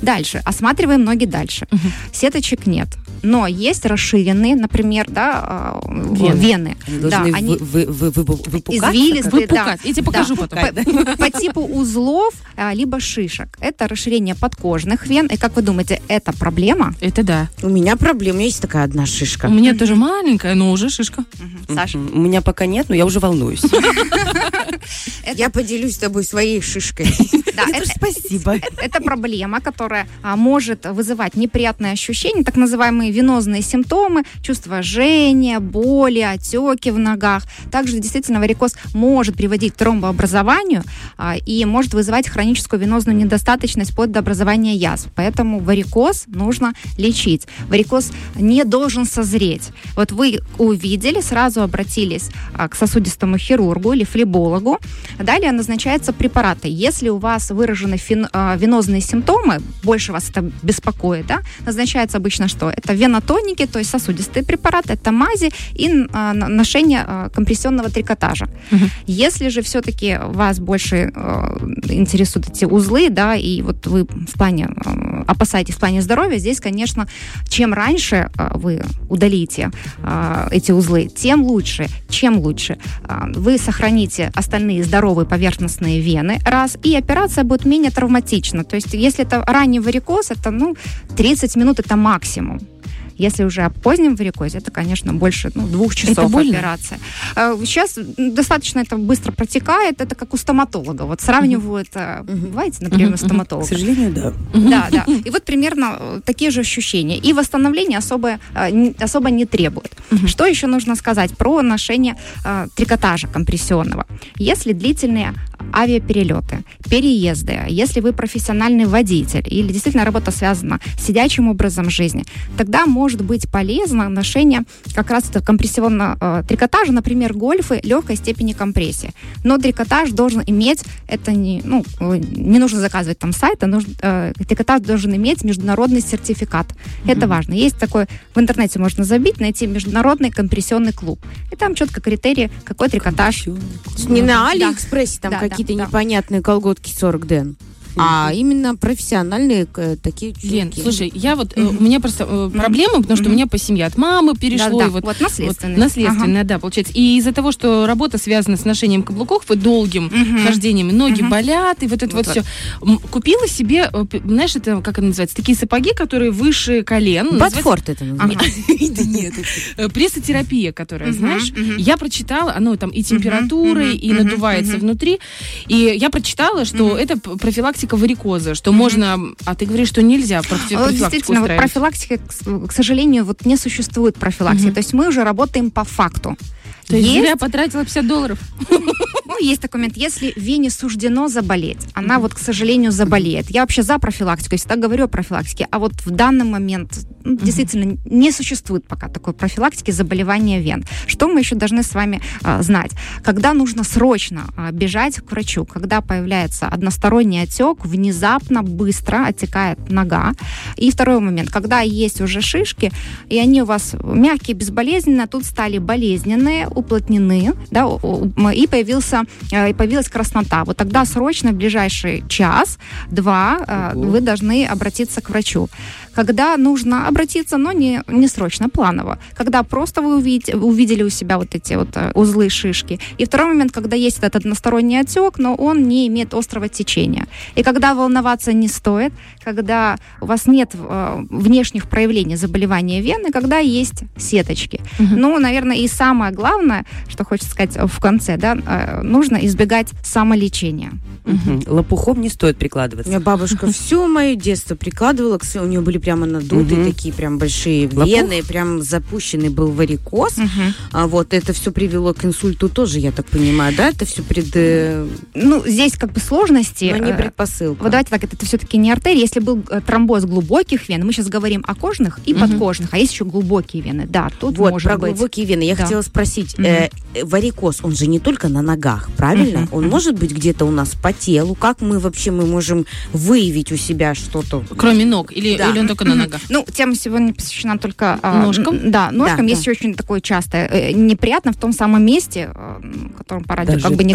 Дальше. Осматриваем ноги дальше. Сеточек нет. Но есть расширенные, например, да, а, Вены. вены. Они Да, должны они- вы- вы- вы- вы- выпукаться, извилистые, Выпукать. Я тебе покажу Да. потом. По, по типу узлов, а, либо шишек. Это расширение подкожных вен. И как вы думаете, это проблема? Это да. У меня проблема. Есть такая одна шишка. У меня тоже маленькая, но уже шишка. Саша? У меня пока нет, но я уже волнуюсь. Я поделюсь с тобой своей шишкой. Да, Это спасибо. это проблема, которая а, может вызывать неприятные ощущения, так называемые венозные симптомы, чувство жжения, боли, отеки в ногах. Также действительно варикоз может приводить к тромбообразованию а, и может вызывать хроническую венозную недостаточность вплоть до язв. Поэтому варикоз нужно лечить. Варикоз не должен созреть. Вот вы увидели, сразу обратились а, к сосудистому хирургу или флебологу. Далее назначаются препараты. Если у вас выражены фен- а, венозные симптомы, больше вас это беспокоит, да, назначается обычно что? Это венотоники, то есть сосудистые препараты, это мази и на- ношение а, компрессионного трикотажа. Мгм. Если же все-таки вас больше э, интересуют эти узлы, да, и вот вы в плане э, опасаетесь в плане здоровья, здесь, конечно, чем раньше э, вы удалите э, эти узлы, тем лучше. Чем лучше? Э, вы сохраните остальные здоровые поверхностные вены, раз, и операция будет менее травматична. То есть, если это ранний варикоз, это, ну, 30 минут это максимум. Если уже о позднем варикозе, это, конечно, больше ну, двух часов больно? операция. Э, Сейчас достаточно это быстро протекает, это как у стоматолога. Вот сравнивают, э, бываете на приеме у К стоматолога? сожалению, да. Да, да. И вот примерно э, такие же ощущения. И восстановление особо, э, особо не требует. Что еще нужно сказать про ношение трикотажа компрессионного? Если длительные авиаперелеты, переезды, если вы профессиональный водитель или действительно работа связана с сидячим образом жизни, тогда может быть полезно ношение как раз компрессионного э, трикотажа, например, гольфы легкой степени компрессии. Но трикотаж должен иметь, это не, ну, не нужно заказывать там сайта, нужно, э, трикотаж должен иметь международный сертификат. Это важно. Есть такой, в интернете можно забить, найти международный компрессионный клуб. И там четко критерии, какой трикотаж. Не на. Алиэкспрессе там да, какие-то непонятные колготки 40 ден. А именно профессиональные э, такие Лен, чулки. слушай, я вот, э, у меня просто э, проблема, потому что у меня по семье от мамы перешло, и вот, вот наследственная, да, получается. И из-за того, что работа связана с ношением каблуков и долгим хождением, ноги болят, и вот это вот, Вот. все. Купила себе, знаешь, это, как это называется, такие сапоги, которые выше колен. Батфорд это называется. Да нет. Прессотерапия, которая, знаешь, я прочитала, оно там и температурой, и надувается внутри. И я прочитала, что это п- профилактика варикоза, что можно, а ты говоришь, что нельзя профи- Вот профилактику действительно, вот профилактика, к сожалению, вот не существует профилактики. Мгм. То есть мы уже работаем по факту. То есть Есть- зря потратила 50 долларов. Ну, есть такой момент, если Вене суждено заболеть, она вот, к сожалению, заболеет. Я вообще за профилактику, я всегда говорю о профилактике, а вот в данный момент действительно не существует пока такой профилактики заболевания вен. Что мы еще должны с вами а, знать? Когда нужно срочно а, бежать к врачу, когда появляется односторонний отек, внезапно, быстро отекает нога. И второй момент, когда есть уже шишки, и они у вас мягкие, безболезненные, а тут стали болезненные, уплотнены, да, и появился, э, появилась краснота. Вот тогда срочно, в ближайший час-два, э, вы должны обратиться к врачу. Когда нужно обратиться, но не, не срочно, планово. Когда просто вы увидите, увидели у себя вот эти вот э, узлы, шишки. И второй момент, когда есть этот односторонний отек, но он не имеет острого течения. И когда волноваться не стоит, когда у вас нет э, внешних проявлений заболевания вены, когда есть сеточки. Ну, наверное, и самое главное, что хочется сказать в конце, да, э, нужно избегать самолечения. Мгм. Лопухом не стоит У прикладываться. меня бабушка все мое детство прикладывала, у нее были прямо надутые Мгм. такие прям большие Лопух? вены, прям запущенный был варикоз. А вот это все привело к инсульту тоже, я так понимаю, да? Это все пред... э, Ну, здесь как бы сложности. но не э, предпосылка. Вот давайте так, это, все-таки не артерия. Если был э, тромбоз глубоких вен, мы сейчас говорим о кожных и Мгм. подкожных, а есть еще глубокие вены. Да, тут вот, может про быть. глубокие вены. Я Да. хотела спросить, Мгм. э, варикоз, он же не только на ногах, правильно? Мгм, Он мгм. может быть где-то у нас по телу? Как мы вообще мы можем выявить у себя что-то? Кроме ног, или, Да. или он только на ногах? Ну, тема сегодня посвящена только а, Ножкам? Да, ножкам. Есть еще очень такое частое э, неприятно в том самом месте, э, м, котором по радио как бы не,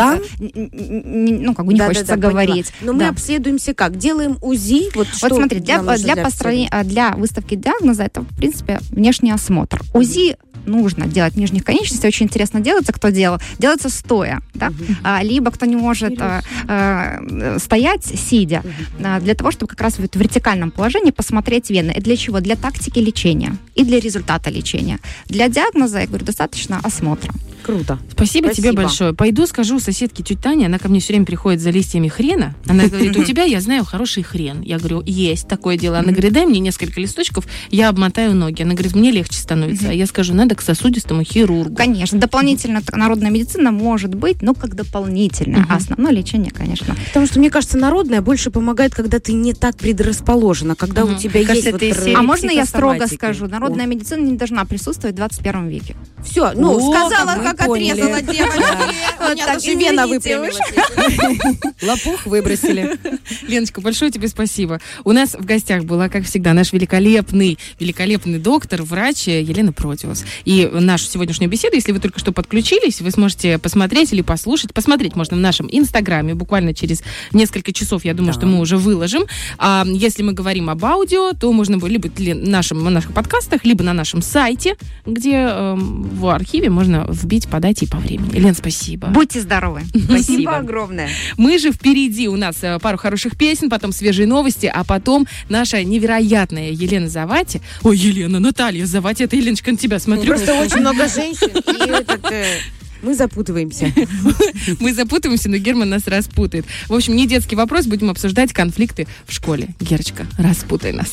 ну как бы не хочется говорить. Но мы обследуемся как? Делаем УЗИ? Вот, смотри, а, для выставки диагноза это, в принципе, внешний осмотр. УЗИ нужно делать нижних конечностей, очень интересно делается, кто делал. Делается стоя, да? А, либо кто не может а, а, стоять, сидя, а, для того, чтобы как раз в вертикальном положении посмотреть вены. И для чего? Для тактики лечения и для результата лечения. Для диагноза, я говорю, достаточно осмотра. Круто. Спасибо, тебе Спасибо. большое. Пойду скажу соседке тетя Таня, она ко мне все время приходит за листьями хрена. Она говорит, у тебя, я знаю, хороший хрен. Я говорю, есть такое дело. Она говорит, дай мне несколько листочков, я обмотаю ноги. Она говорит, мне легче становится. А я скажу, надо к сосудистому хирургу. Конечно, дополнительно народная медицина может быть, но как дополнительное. А основное лечение, конечно. Потому что, мне кажется, народная больше помогает, когда ты не так предрасположена, когда у Мгм. тебя Кажется, есть вот... А можно я строго скажу? Народная медицина не должна присутствовать в 21 веке. Все, ну, О, сказала, как поняли. отрезала девочки. У меня так, даже вена выпрямилась. Лопух выбросили. Леночка, большое тебе спасибо. У нас в гостях была, как всегда, наш великолепный, великолепный доктор, врач Елена Протиус. И нашу сегодняшнюю беседу, если вы только что подключились, вы сможете посмотреть или послушать. Посмотреть можно в нашем инстаграме буквально через несколько часов, я думаю, Да. что мы уже выложим. А если мы говорим об аудио, то можно будет либо в нашем, в наших подкастах, либо на нашем сайте, где эм, в архиве можно вбить успеть подать и по времени. Лен, спасибо. Будьте здоровы. Спасибо огромное. Мы же впереди. У нас э, пару хороших песен, потом свежие новости, а потом наша невероятная Елена Завати. Ой, Елена, Наталья Завати, это Еленочка на тебя смотрю. Просто очень много женщин, и этот, э, мы запутываемся. Мы запутываемся, но Герман нас распутает. В общем, не детский вопрос, будем обсуждать конфликты в школе. Герочка, распутай нас.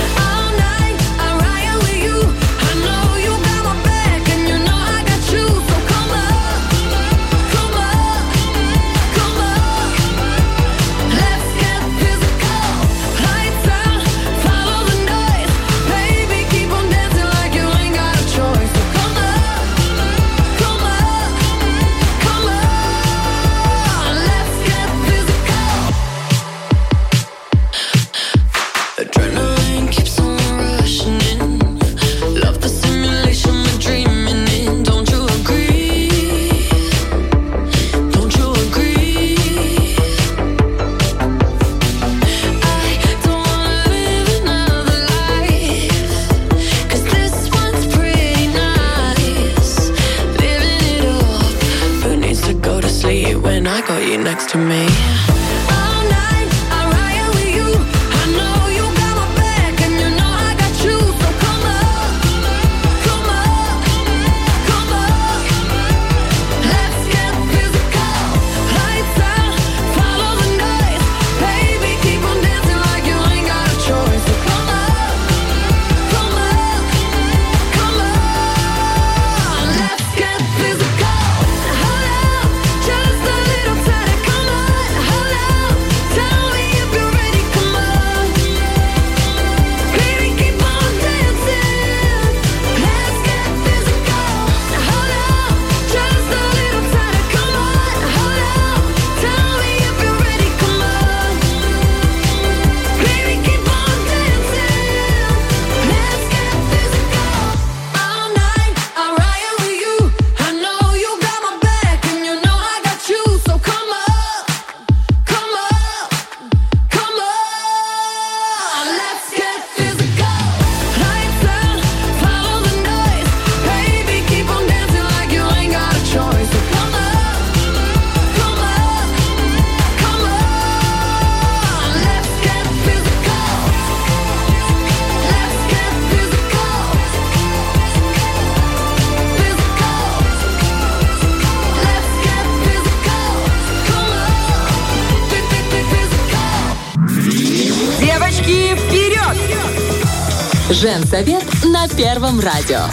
Женсовет на Первом радио.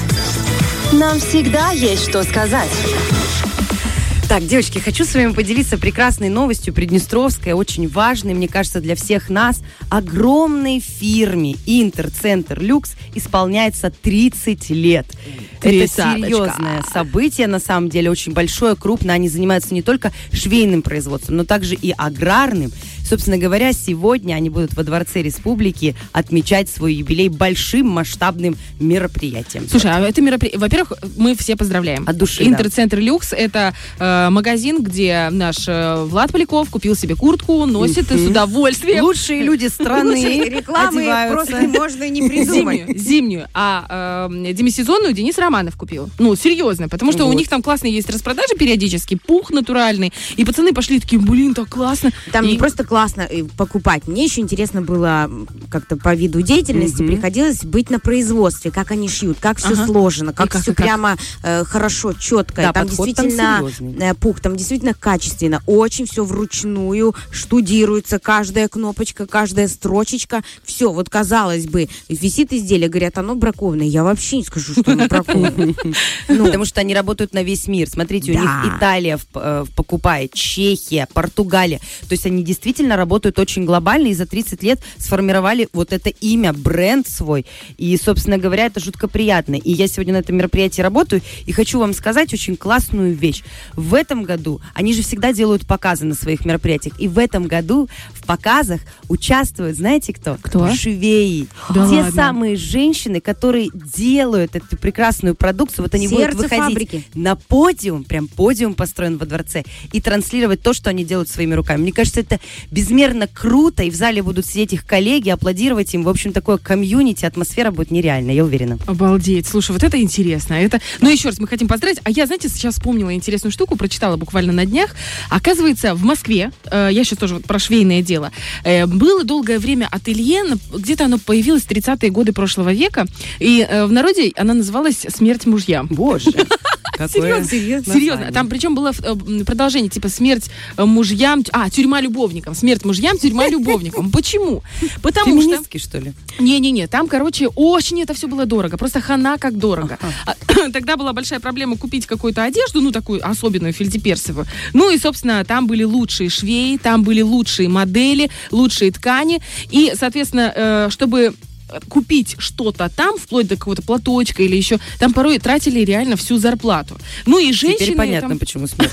Нам всегда есть что сказать. Так, девочки, хочу с вами поделиться прекрасной новостью Приднестровской, очень важной, мне кажется, для всех нас. Огромной фирме Интерцентр Люкс исполняется 30 лет. Это серьезное событие, на самом деле, очень большое, крупное. Они занимаются не только швейным производством, но также и аграрным. Собственно говоря, сегодня они будут во Дворце Республики отмечать свой юбилей большим масштабным мероприятием. Слушай, а это мероприятие... Во-первых, мы все поздравляем. От души, да. Интерцентр Люкс – это э, магазин, где наш э, Влад Поляков купил себе куртку, носит и с удовольствием. Лучшие люди страны рекламы одеваются. просто можно не придумать. Зимнюю, зимнюю. А э, демисезонную Денис Романов купил. Ну, серьезно, потому что у них там классные есть распродажи периодически, пух натуральный. И пацаны пошли такие, блин, так классно. Там И- просто классно э, покупать. Мне еще интересно было как-то по виду деятельности Мгм. приходилось быть на производстве, как они шьют, как все Ага. сложено, как, как, все как? прямо э, хорошо, четко. Да, там там действительно серьезный. э, пух, там действительно качественно, очень все вручную, штудируется каждая кнопочка, каждая строчечка, все. Вот казалось бы, висит изделие, говорят, оно бракованное. Я вообще не скажу, что оно бракованное. Ну, Потому что они работают на весь мир. Смотрите, у них Италия э, покупает, Чехия, Португалия. То есть они действительно работают очень глобально и за 30 лет сформировали вот это имя, бренд свой. И, собственно говоря, это жутко приятно. И я сегодня на этом мероприятии работаю и хочу вам сказать очень классную вещь. В этом году, они же всегда делают показы на своих мероприятиях, и в этом году показах участвуют, знаете кто? Кто? Швеи. Да Те ладно? самые женщины, которые делают эту прекрасную продукцию. Вот они Сердце будут выходить фабрики. на подиум, прям подиум построен во дворце, и транслировать то, что они делают своими руками. Мне кажется, это безмерно круто, и в зале будут сидеть их коллеги, аплодировать им. В общем, такое комьюнити, атмосфера будет нереальная, я уверена. Обалдеть. Слушай, вот это интересно. Это... Ну, еще раз, мы хотим поздравить. А я, знаете, сейчас вспомнила интересную штуку, прочитала буквально на днях. Оказывается, в Москве, э, я сейчас тоже вот про швейное дело, э, было долгое время ателье, где-то оно появилось в 30-е годы прошлого века, и э, в народе она называлась «Смерть мужьям». Боже, Серьезно, серьезно. Там причем было э, продолжение, типа смерть э, мужьям, а, тюрьма любовникам. Смерть мужьям, тюрьма любовникам. Почему? Потому что... Что ли? Не-не-не, там, короче, очень это все было дорого. Просто хана как дорого. А, Тогда была большая проблема купить какую-то одежду, ну, такую особенную, фельдеперсовую. Ну, и, собственно, там были лучшие швеи, там были лучшие модели, лучшие ткани. И, соответственно, э, чтобы купить что-то там, вплоть до какого-то платочка или еще, там порой тратили реально всю зарплату. Ну и женщины... Теперь понятно, там- почему смерть.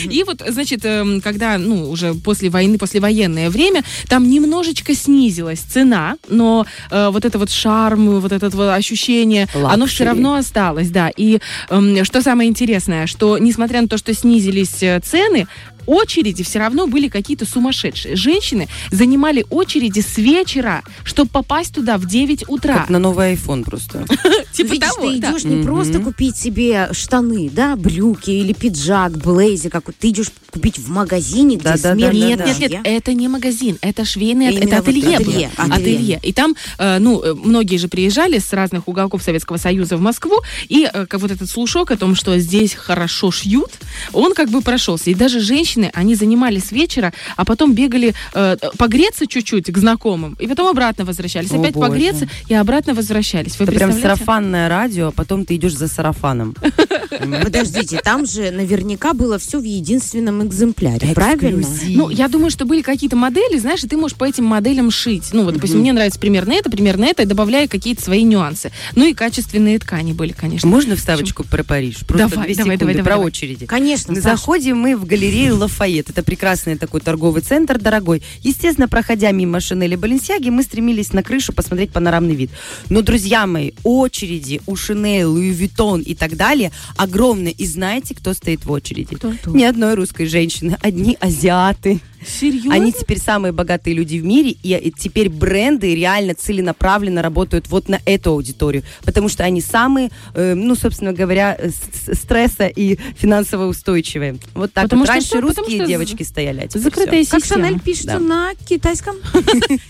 и вот, значит, эм, когда, ну, уже после войны, послевоенное время, там немножечко снизилась цена, но э, вот это вот шарм, вот это вот ощущение, оно все равно осталось, да. И эм, что самое интересное, что несмотря на то, что снизились э, цены, очереди все равно были какие-то сумасшедшие. Женщины занимали очереди с вечера, чтобы попасть туда в 9 утра. Как на новый iPhone просто. Типа того, ты идешь не просто купить себе штаны, да, брюки или пиджак, блейзер какой Ты идешь купить в магазине, где смерть Нет, да. нет, нет, это не магазин, это швейный, Именно это вот ателье, ателье, ателье. И там, э, ну, э, многие же приезжали с разных уголков Советского Союза в Москву, и э, как вот этот слушок о том, что здесь хорошо шьют, он как бы прошелся. И даже женщины, они занимались вечера, а потом бегали э, погреться чуть-чуть к знакомым, и потом обратно возвращались. О, Опять боже. погреться и обратно возвращались. Вы Это прям сарафанное радио, а потом ты идешь за сарафаном. Подождите, там же наверняка было все в единственном экземпляре, правильно? Ну, я думаю, что были какие-то модели, знаешь, и ты можешь по этим моделям шить. Ну, вот, допустим, мне нравится примерно это, примерно это, и добавляя какие-то свои нюансы. Ну и качественные ткани были, конечно. Можно вставочку про Париж? Просто Давай, две давай, секунды давай, про давай, давай. очереди. Конечно, Саш. Заходим мы в галерею Лафайет. Это прекрасный такой торговый центр, дорогой. Естественно, проходя мимо Шинели Баленсиаги, мы стремились на крышу посмотреть панорамный вид. Но, друзья мои, очереди у Шинель, Луи Виттон и так далее огромные. И знаете, кто стоит в очереди? Кто? Ни одной русской женщины. Одни азиаты. Серьезно? Они теперь самые богатые люди в мире, и и теперь бренды реально целенаправленно работают вот на эту аудиторию, потому что они самые, э, ну, собственно говоря, э, стресса и финансово устойчивые. Вот так Потому вот. что Раньше что? Потому русские что девочки стояли, а теперь Закрытая всё. Как. Шанель пишется Да. на китайском?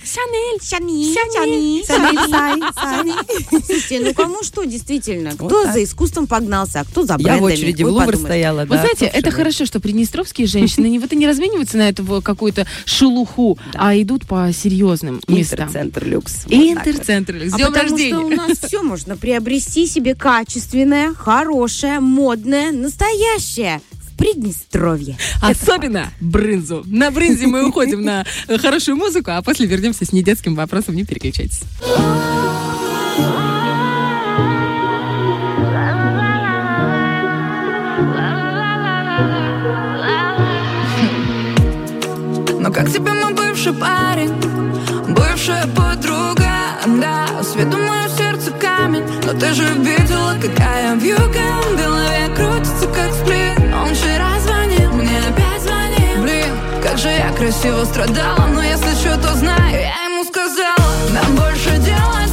Шанель, Шанель, Шанель, Слушайте, ну кому что, действительно? Кто за искусством погнался, а кто за Я в брендами? очереди в Вы Лувр стояла, Вы да. знаете, кто это в хорошо, что приднестровские женщины вот и не размениваются на эту какую-то шелуху, а идут по серьезным местам. Интерцентр люкс. Вот. Интерцентр. С А днем потому рождения. что у нас все можно приобрести себе качественное, хорошее, модное, настоящее в Приднестровье. Особенно брынзу. На брынзе мы уходим на хорошую музыку, а после вернемся с недетским вопросом. Не переключайтесь. Как тебе мой бывший парень, бывшая подруга Да, свету мое сердце камень. Но ты же видела, какая вьюга В голове крутится, как сплин. Он вчера звонил, мне опять звонил. Блин, как же я красиво страдала Но если что, то знаю, я ему сказала Нам больше делать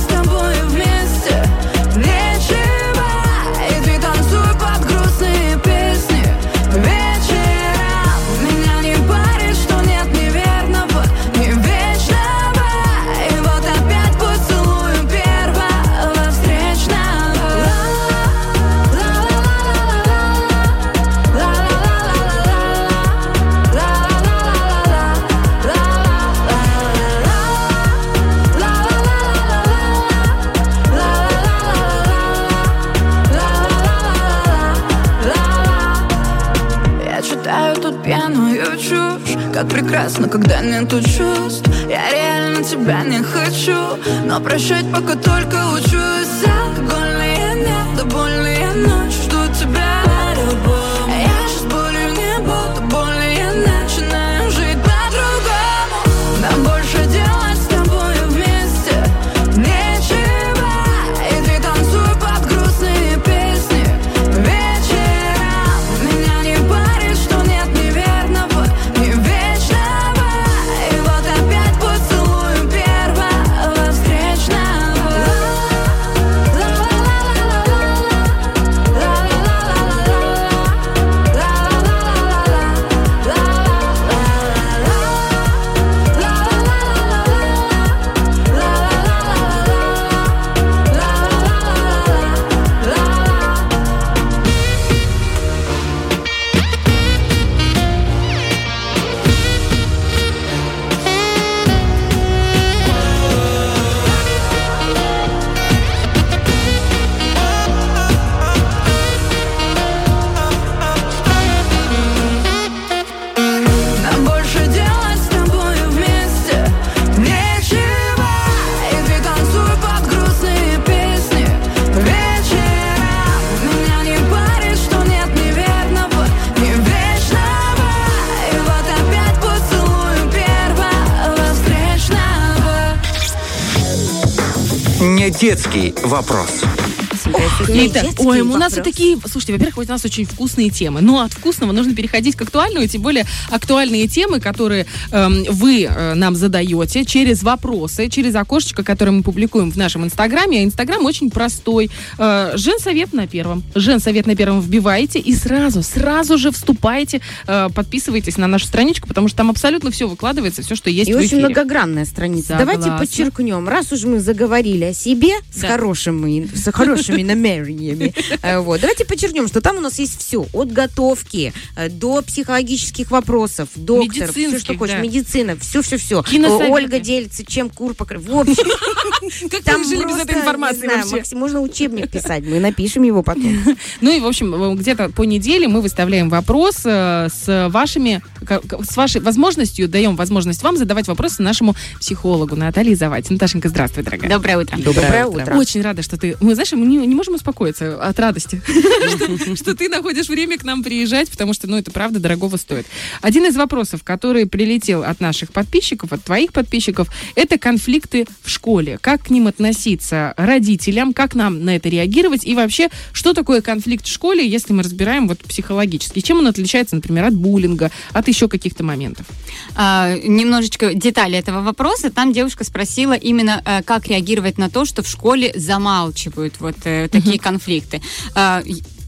Как прекрасно, когда нету чувств. Я реально тебя не хочу Но прощать пока только учусь. Алкогольные нет, да больные ночи детский вопрос. Итак, ой, у нас вот такие, слушайте, во-первых, у нас очень вкусные темы, но от вкусного нужно переходить к актуальному, тем более актуальные темы, которые эм, вы э, нам задаете через вопросы, через окошечко, которое мы публикуем в нашем инстаграме, а инстаграм очень простой. Э, Женсовет на первом. Женсовет на первом вбиваете и сразу, сразу же вступаете, э, подписывайтесь на нашу страничку, потому что там абсолютно все выкладывается, все, что есть И в очень эфире. многогранная страница. Согласна. Давайте подчеркнем, раз уж мы заговорили о себе с Да. хорошими, с хорошими намерениями, э, вот, давайте подчеркнем, что там у нас есть все, от готовки э, до психологических вопросов, доктор, все, что Медицинских, хочешь, да. медицина, все-все-все. Киносоветы. Ольга делится, чем кур покры. В общем, Как там жили без этой информации вообще? Максим, можно учебник писать, мы напишем его потом. Ну и, в общем, э, где-то по неделе мы выставляем вопрос э, с вашими, с вашей возможностью, даем возможность вам задавать вопросы нашему психологу Наталье Завати. Наташенька, здравствуй, дорогая. Доброе утро. Доброе утро. Очень рада, что ты... Мы, знаешь, мы не, не можем успокоиться от радости, что- ты находишь время к нам приезжать, потому что, ну, это правда дорогого стоит. Один из вопросов, который прилетел от наших подписчиков, от твоих подписчиков, это конфликты в школе. Как к ним относиться родителям, как нам на это реагировать и вообще, что такое конфликт в школе, если мы разбираем вот психологически? Чем он отличается, например, от буллинга, от еще каких-то моментов? А, немножечко детали этого вопроса. Там девушка спросила именно, э, как реагировать на то, что в школе замалчивают вот э, такие конфликты. А,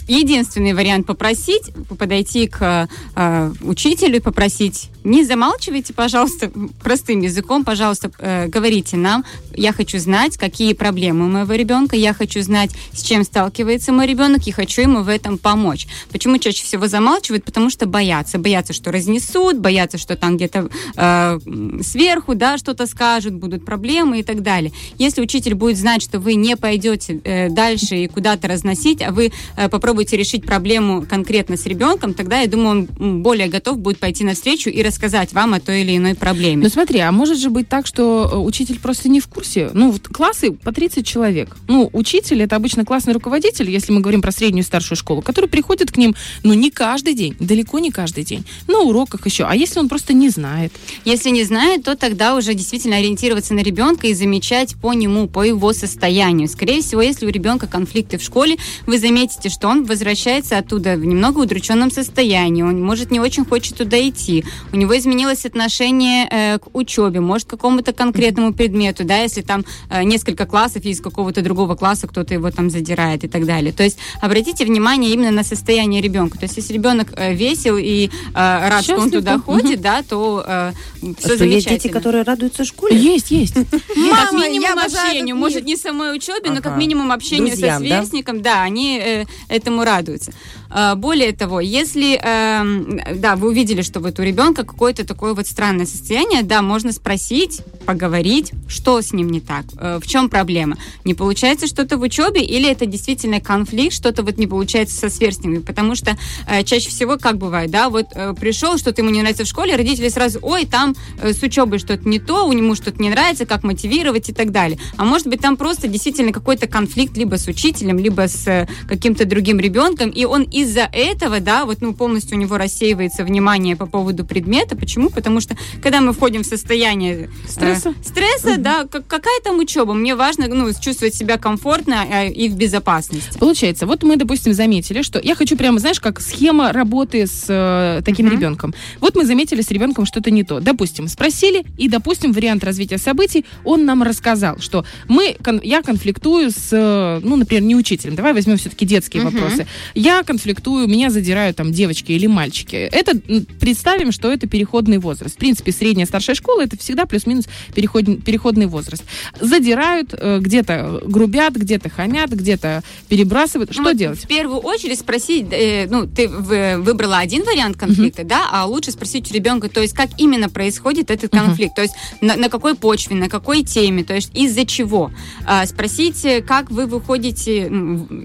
Единственный вариант попросить, подойти к э, учителю и попросить, не замалчивайте, пожалуйста, простым языком, пожалуйста, э, говорите нам, я хочу знать, какие проблемы у моего ребенка, я хочу знать, с чем сталкивается мой ребенок, и хочу ему в этом помочь. Почему чаще всего замалчивают? Потому что боятся. Боятся, что разнесут, боятся, что там где-то э, сверху, да, что-то скажут, будут проблемы и так далее. Если учитель будет знать, что вы не пойдете э, дальше и куда-то разносить, а вы э, попробуете решить проблему конкретно с ребенком, тогда, я думаю, он более готов будет пойти навстречу и рассказать вам о той или иной проблеме. Ну смотри, а может же быть так, что э, учитель просто не в курсе? Ну, вот классы по 30 человек. Ну, учитель это обычно классный руководитель, если мы говорим про среднюю и старшую школу, который приходит к ним, ну, не каждый день, далеко не каждый день, на уроках еще. А если он просто не знает? Если не знает, то тогда уже действительно ориентироваться на ребенка и замечать по нему, по его состоянию. Скорее всего, если у ребенка конфликты в школе, вы заметите, что он возвращается оттуда в немного удрученном состоянии, он, может, не очень хочет туда идти, у него изменилось отношение э, к учебе, может, к какому-то конкретному предмету, да, если там э, несколько классов, из какого-то другого класса кто-то его там задирает и так далее. То есть обратите внимание именно на состояние ребенка. То есть если ребенок э, весел и э, рад, что он Счастлив, туда да. ходит, да, то э, все А замечательно. есть дети, которые радуются школе? Есть, есть. как Мама, я минимум общению, может не самой учебе, но как минимум общению со сверстником, да, они э, этому радуются. А, Более того, если, эм, да, вы увидели, что вот у ребенка какое-то такое вот странное состояние, да, можно спросить, поговорить, что с ним не так, э, в чем проблема. Не получается что-то в учебе или это действительно конфликт, что-то вот не получается со сверстниками, потому что э, чаще всего как бывает, да, вот э, пришел, что-то ему не нравится в школе, родители сразу, ой, там с учебой что-то не то, у него что-то не нравится, как мотивировать и так далее. А может быть там просто действительно какой-то конфликт либо с учителем, либо с каким-то другим ребенком, и он из-за этого, да, вот ну полностью у него рассеивается внимание по поводу предмета. Почему? Потому что когда мы входим в состояние э, Стресса? стресса, да, как- какая там учеба? Мне важно, ну, чувствовать себя комфортно э, и в безопасности. Получается, вот мы, допустим, заметили, что я хочу прямо, знаешь, как схема работы с э, таким Мгм. ребенком. Вот мы заметили с ребенком что-то не то. Допустим, спросили, и, допустим, вариант развития событий, он нам рассказал, что мы, кон- я конфликтую с, э, ну, например, не учителем. Давай возьмем все-таки детские Мгм. вопросы. Я конфликтую, меня задирают там девочки или мальчики. Это представим, что это переходный возраст. В принципе, средняя старшая школа это всегда плюс-минус переход- переходный возраст. Задирают, э, где-то грубят, где-то хамят, где-то перебрасывают. Что Ну, делать? В первую очередь спросить, э, ну, ты выбрала один вариант конфликта, да, а лучше спросить у ребенка, то есть как именно происходит этот конфликт, то есть на, на какой почве, на какой теме, то есть из-за чего. А, спросить, э, как вы выходите,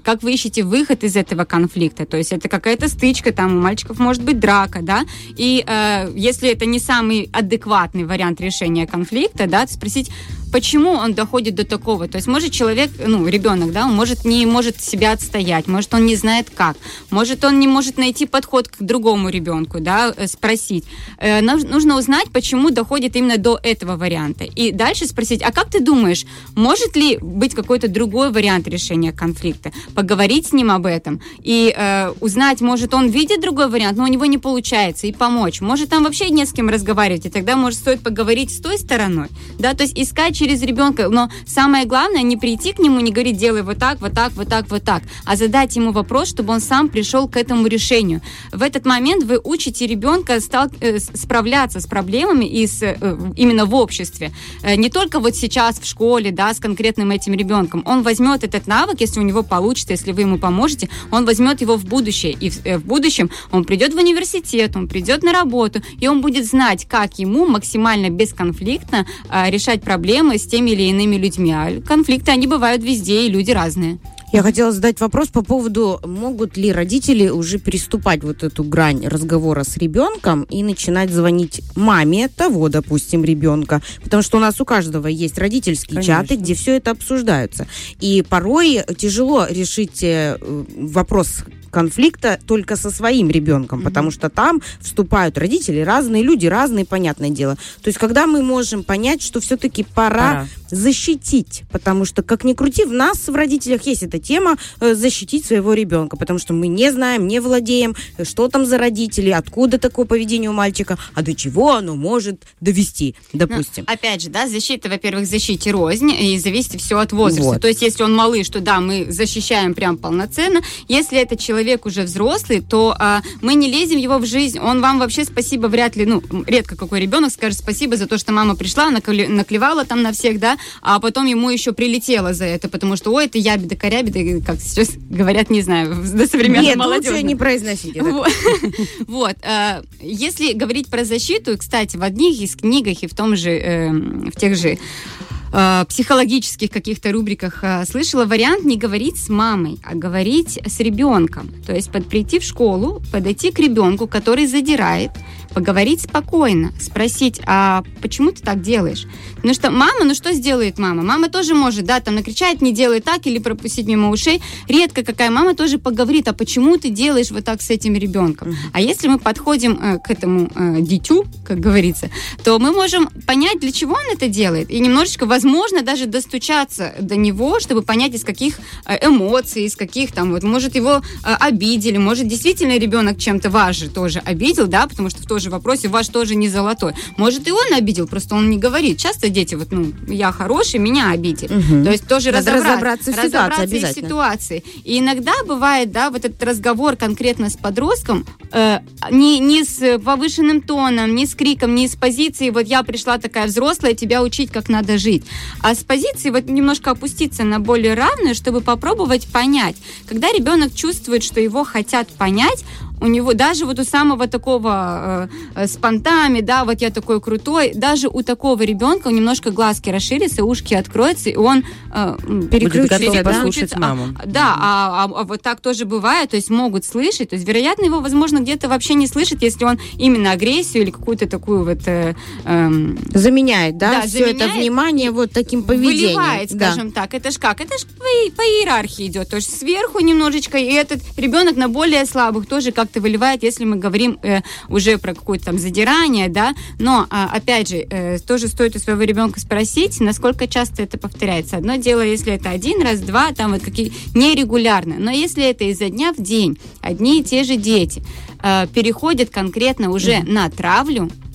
как вы ищете выход из этого конфликта, то есть это какая-то стычка, там у мальчиков может быть драка, да, и э, если это не самый адекватный вариант решения конфликта, да, спросить, почему он доходит до такого. То есть, может, человек, ну, ребенок, да, он может не может себя отстоять, может, он не знает как, может, он не может найти подход к другому ребенку, да, э, спросить. Э, нуж- нужно узнать, почему доходит именно до этого варианта. И дальше спросить, а как ты думаешь, может ли быть какой-то другой вариант решения конфликта? Поговорить с ним об этом и э, узнать, может, он видит другой вариант, но у него не получается, и помочь. Может, там вообще не с кем разговаривать, и тогда, может, стоит поговорить с той стороной, да, то есть искать через ребенка, но самое главное, не прийти к нему, не говорить, делай вот так, вот так, вот так, вот так, а задать ему вопрос, чтобы он сам пришел к этому решению. В этот момент вы учите ребенка стал- э, справляться с проблемами и с, э, именно в обществе. Э, Не только вот сейчас в школе, да, с конкретным этим ребенком. Он возьмет этот навык, если у него получится, если вы ему поможете, он возьмет его в будущее. И в, в будущем он придет в университет, он придет на работу, и он будет знать, как ему максимально бесконфликтно а, решать проблемы с теми или иными людьми. А конфликты, они бывают везде, и люди разные. Я хотела задать вопрос по поводу, могут ли родители уже переступать вот эту грань разговора с ребенком и начинать звонить маме того, допустим, ребенка. Потому что у нас у каждого есть родительские Конечно. чаты, где все это обсуждается. И порой тяжело решить э, вопрос конфликта только со своим ребенком, потому что там вступают родители, разные люди, разные, понятное дело. То есть, когда мы можем понять, что все-таки пора, Пора. защитить, потому что, как ни крути, в нас, в родителях, есть эта тема э, защитить своего ребенка, потому что мы не знаем, не владеем, э, что там за родители, откуда такое поведение у мальчика, а до чего оно может довести, допустим. Ну, опять же, да, защита, во-первых, защите рознь, и зависит все от возраста. Вот. То есть, если он малыш, то да, мы защищаем прям полноценно. Если это человек уже взрослый, то а, мы не лезем его в жизнь. Он вам вообще спасибо вряд ли, ну, редко какой ребенок скажет спасибо за то, что мама пришла, накле- наклевала там на всех, да, а потом ему еще прилетело за это, потому что, ой, это ябеда, корябеда, как сейчас говорят, не знаю, до современной Нет, молодежи. лучше не произносить это. Вот. Э, Если говорить про защиту, кстати, в одних из книгах и в том же, э, в тех же э, психологических каких-то рубриках э, слышала вариант не говорить с мамой, а говорить с ребенком. То есть под, прийти в школу, подойти к ребенку, который задирает, поговорить спокойно, спросить, а почему ты так делаешь? Потому что мама, ну что сделает мама? Мама тоже может, да, там накричать, не делай так или пропустить мимо ушей. Редко какая мама тоже поговорит, а почему ты делаешь вот так с этим ребенком? А если мы подходим э, к этому э, дитю, как говорится, то мы можем понять, для чего он это делает, и немножечко, возможно, даже достучаться до него, чтобы понять, из каких э, эмоций, из каких там, вот, может, его э, обидели, может, действительно ребенок чем-то вас же тоже обидел, да, потому что в то же тоже вопросе, ваш тоже не золотой. Может, и он обидел, просто он не говорит. Часто дети, вот, ну, я хороший, меня обидели. Мгм. То есть тоже Надо разобраться, разобраться в ситуации разобраться обязательно. в ситуации. И иногда бывает, да, вот этот разговор конкретно с подростком э, не, не с повышенным тоном, не с криком, не с позиции, вот я пришла такая взрослая, тебя учить, как надо жить. А с позиции вот немножко опуститься на более равную, чтобы попробовать понять. Когда ребенок чувствует, что его хотят понять, у него даже вот у самого такого э, э, с понтами, да, вот я такой крутой, даже у такого ребенка немножко глазки расширятся, ушки откроются, и он э, м, Будет готов переключится, послушать а, маму. да, а, а- а вот так тоже бывает, то есть могут слышать, то есть, вероятно, его, возможно, где-то вообще не слышит, если он именно агрессию или какую-то такую вот... э, эм, Заменяет, да, Да, все это заменяет внимание вот таким поведением. выливает, Да. скажем так. Это ж как? Это ж по, по иерархии идет. То есть сверху немножечко, и этот ребенок на более слабых тоже как-то выливает, если мы говорим э, уже про какое-то там задирание, да. Но, а, опять же, э, тоже стоит у своего ребенка спросить, насколько часто это повторяется. Одно дело, если это один раз, два, там вот какие нерегулярно. Но если это изо дня в день, одни и те же дети э, переходят конкретно уже на травлю, Э,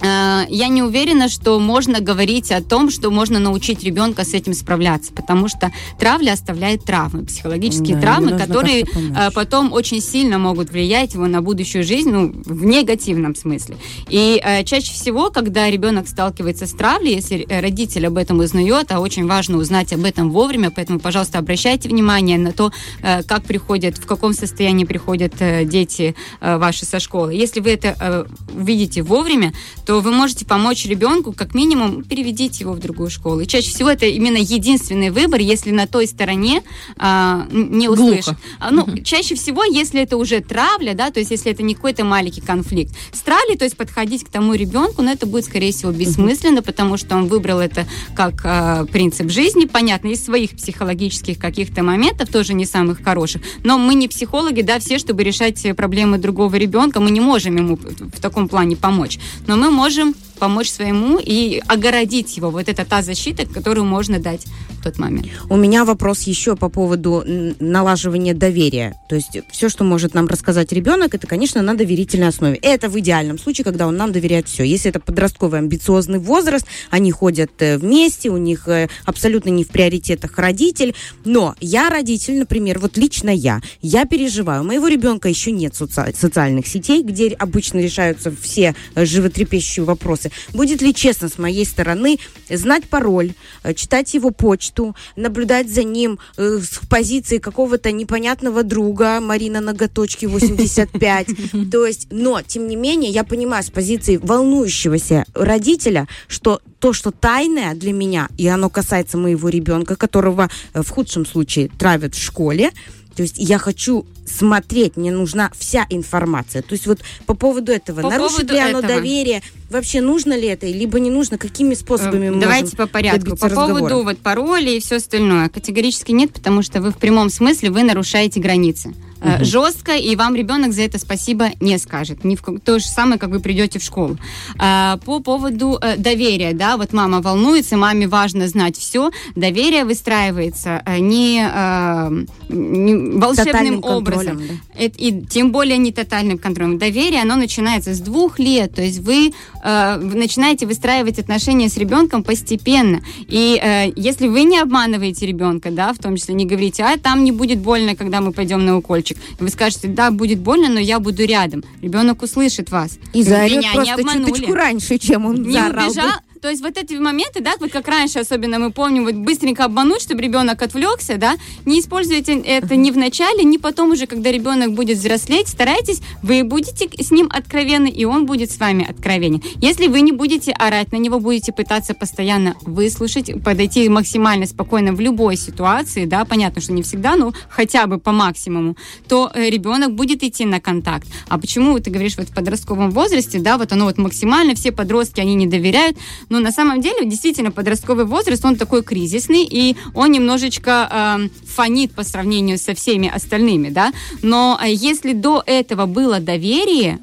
я не уверена, что можно говорить о том, что можно научить ребенка с этим справляться, потому что травля оставляет травмы, психологические Да, травмы, которые э, потом очень сильно могут влиять его на будущую жизнь, ну, в негативном смысле. И э, чаще всего, когда ребенок сталкивается с травлей, если э, родитель об этом узнает, а очень важно узнать об этом вовремя, поэтому, пожалуйста, обращайте внимание на то, э, как приходят, в каком состоянии приходят э, дети э, ваши со школы. Если вы это э, увидите вовремя, то вы можете помочь ребенку, как минимум, переведите его в другую школу. И чаще всего это именно единственный выбор, если на той стороне а, не услышат. А, ну, чаще всего, если это уже травля, да, то есть если это не какой-то маленький конфликт. С травлей, то есть подходить к тому ребенку, но это будет, скорее всего, бессмысленно, потому что он выбрал это как а, принцип жизни, понятно, из своих психологических каких-то моментов, тоже не самых хороших. Но мы не психологи, да, все, чтобы решать э, проблемы другого ребенка, мы не можем ему в таком плане помочь. Но мы можем помочь своему и огородить его. Вот это та защита, которую можно дать в тот момент. У меня вопрос еще по поводу налаживания доверия. То есть все, что может нам рассказать ребенок, это, конечно, на доверительной основе. Это в идеальном случае, когда он нам доверяет все. Если это подростковый амбициозный возраст, они ходят э, вместе, у них э, абсолютно не в приоритетах родитель. Но я родитель, например, вот лично я, я переживаю. У моего ребенка еще нет соци- социальных сетей, где обычно решаются все э, животрепещущие вопросы. Будет ли честно с моей стороны знать пароль, э, читать его почту, наблюдать за ним э, с позиции какого-то непонятного друга, Марина Ноготочки 85. То есть, но, тем не менее, я понимаю с позиции волнующегося родителя, что то, что тайное для меня, и оно касается моего ребенка, которого э, в худшем случае травят в школе, то есть я хочу смотреть, мне нужна вся информация. То есть вот по поводу этого, По нарушит поводу ли оно этого. доверие, вообще нужно ли это, либо не нужно, какими способами мы Давайте по порядку. По поводу вот паролей и все остальное. Категорически нет, потому что вы в прямом смысле вы нарушаете границы. Э, Мгм. Жестко, и вам ребенок за это спасибо не скажет. Ни в то же самое, как вы придете в школу. А, По поводу э, доверия, да, вот мама волнуется, маме важно знать все. Доверие выстраивается э, не, э, не волшебным Тотальным образом. контролем, Это- и тем более не тотальным контролем. Доверие, оно начинается с двух лет, то есть вы э, вы начинаете выстраивать отношения с ребенком постепенно. И э, если вы не обманываете ребенка, да, в том числе не говорите, а там не будет больно, когда мы пойдем на укольчик. И вы скажете, да, будет больно, но я буду рядом. Ребенок услышит вас. И заорет Меня не просто чуточку раньше, чем он Не заорал бы. То есть вот эти моменты, да, вот как раньше особенно мы помним, вот быстренько обмануть, чтобы ребенок отвлекся, да, не используйте это ни в начале, ни потом уже, когда ребенок будет взрослеть, старайтесь, вы будете с ним откровенны, и он будет с вами откровенен. Если вы не будете орать на него, будете пытаться постоянно выслушать, подойти максимально спокойно в любой ситуации, да, понятно, что не всегда, но хотя бы по максимуму, то э, ребенок будет идти на контакт. А почему ты говоришь вот в подростковом возрасте, да, вот оно вот максимально, все подростки, они не доверяют, но на самом деле действительно подростковый возраст, он такой кризисный, и он немножечко эм, фонит по сравнению со всеми остальными, да, но э, если до этого было доверие,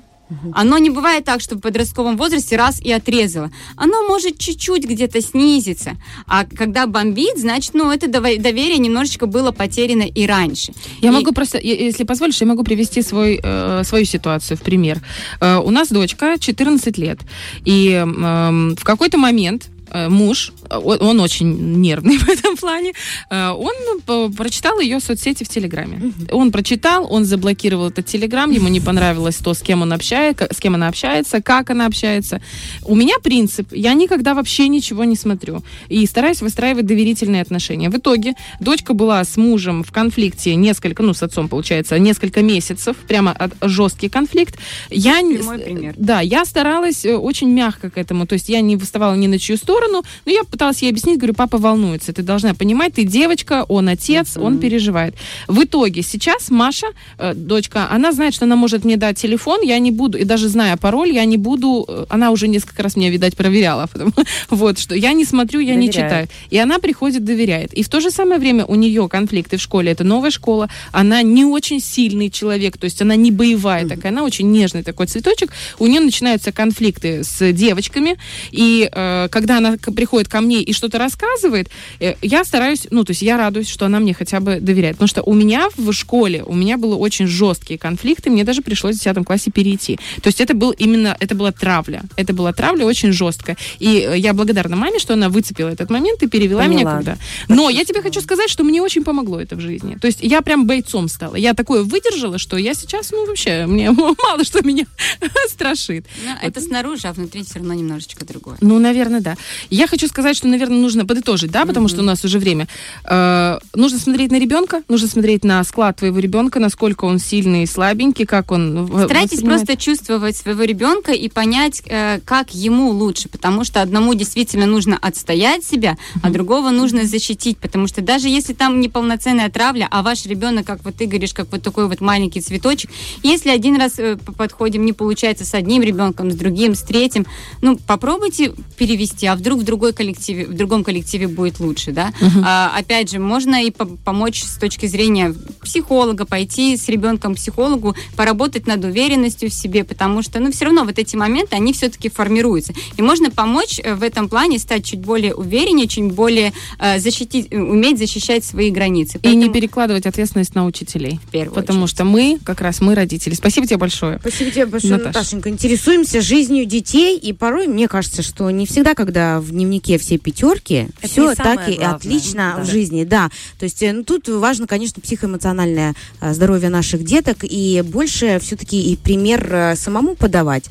Оно не бывает так, что в подростковом возрасте раз и отрезало. Оно может чуть-чуть где-то снизиться. А когда бомбит, значит, ну, это доверие немножечко было потеряно и раньше. Я И- могу просто, если позволишь, я могу привести свой, э, свою ситуацию в пример. Э, у нас дочка 14 лет, и эм, в какой-то момент э, муж, э, он он очень нервный в этом плане, э, он э, прочитал ее соцсети в Телеграме. Он прочитал, он заблокировал этот Телеграм, ему не понравилось то, с кем он общается, с кем она общается, как она общается. У меня принцип, я никогда вообще ничего не смотрю и стараюсь выстраивать доверительные отношения. В итоге дочка была с мужем в конфликте несколько, ну, с отцом, получается, несколько месяцев, прямо от, жесткий конфликт. Я, Прямой пример. да, я старалась э, очень мягко к этому, то есть я не выставала ни на чью сторону, но я пыталась ей объяснить, говорю, папа волнуется, ты должна понимать, ты девочка, он отец, он переживает. В итоге сейчас Маша, э, дочка, она знает, что она может мне дать телефон, я не буду, и даже зная пароль, я не буду, э, она уже несколько раз меня, видать, проверяла, потому, вот, что я не смотрю, я не Доверяет. читаю. И она приходит, доверяет. И в то же самое время у нее конфликты в школе, это новая школа, она не очень сильный человек, то есть она не боевая такая, она очень нежный такой цветочек. У нее начинаются конфликты с девочками, и э, когда она приходит ко мне и что-то рассказывает, э, я стараюсь, ну, то есть я радуюсь, что она мне хотя бы доверяет. Потому что у меня в школе, у меня было очень жесткие конфликты, мне даже пришлось в 10 классе перейти. То есть это был именно, это была травля. Это была травля очень жесткая. И э, я благодарна маме, что она выцепила этот момент и перевела меня Поняла. когда. Но я тебе хочу сказать, что мне очень помогло это в жизни. То есть я прям бойцом стала. Я такое выдержала, что я сейчас, ну, вообще, мне мало что меня страшит. Ну, это снаружи, а внутри все равно немножечко другое. Ну, наверное, да. Я хочу сказать, что, наверное, нужно подытожить, да, потому что у нас уже время. Э, нужно смотреть на ребенка, нужно смотреть на склад твоего ребенка, насколько он сильный и слабенький, как он Старайтесь просто чувствовать своего ребенка и понять, э, как ему лучше, потому что одному действительно нужно отстоять себя, а другого нужно защитить, потому что даже если там неполноценная травля, а ваш ребенок, как вот ты говоришь, как вот такой вот маленький цветочек, если один раз э, подходим, не получается с одним ребенком, с другим, с третьим, ну попробуйте перевести, а вдруг в другой коллективе, в другом коллективе будет лучше, да? А, опять же, можно и по- помочь с точки зрения психолога, пойти с ребенком к психологу, поработать над уверенностью в себе, потому что, ну, все равно вот эти моменты, они все-таки формируются. И можно помочь э, в этом плане стать чуть более увереннее, чуть более э, защитить, э, уметь защищать свои границы. И не Поэтому- перекладывать ответственность на учителей. В первую Потому очередь. что мы, как раз мы родители. Спасибо тебе большое. Спасибо тебе большое, Наташ. Наташенька. Интересуемся жизнью детей, и порой мне кажется, что не всегда, когда в дневнике все пятерки, Это все так и главное. отлично Да. в жизни, да. То есть э, ну, тут важно, конечно, психоэмоциональное э, здоровье наших деток, и больше все-таки и пример э, самому подавать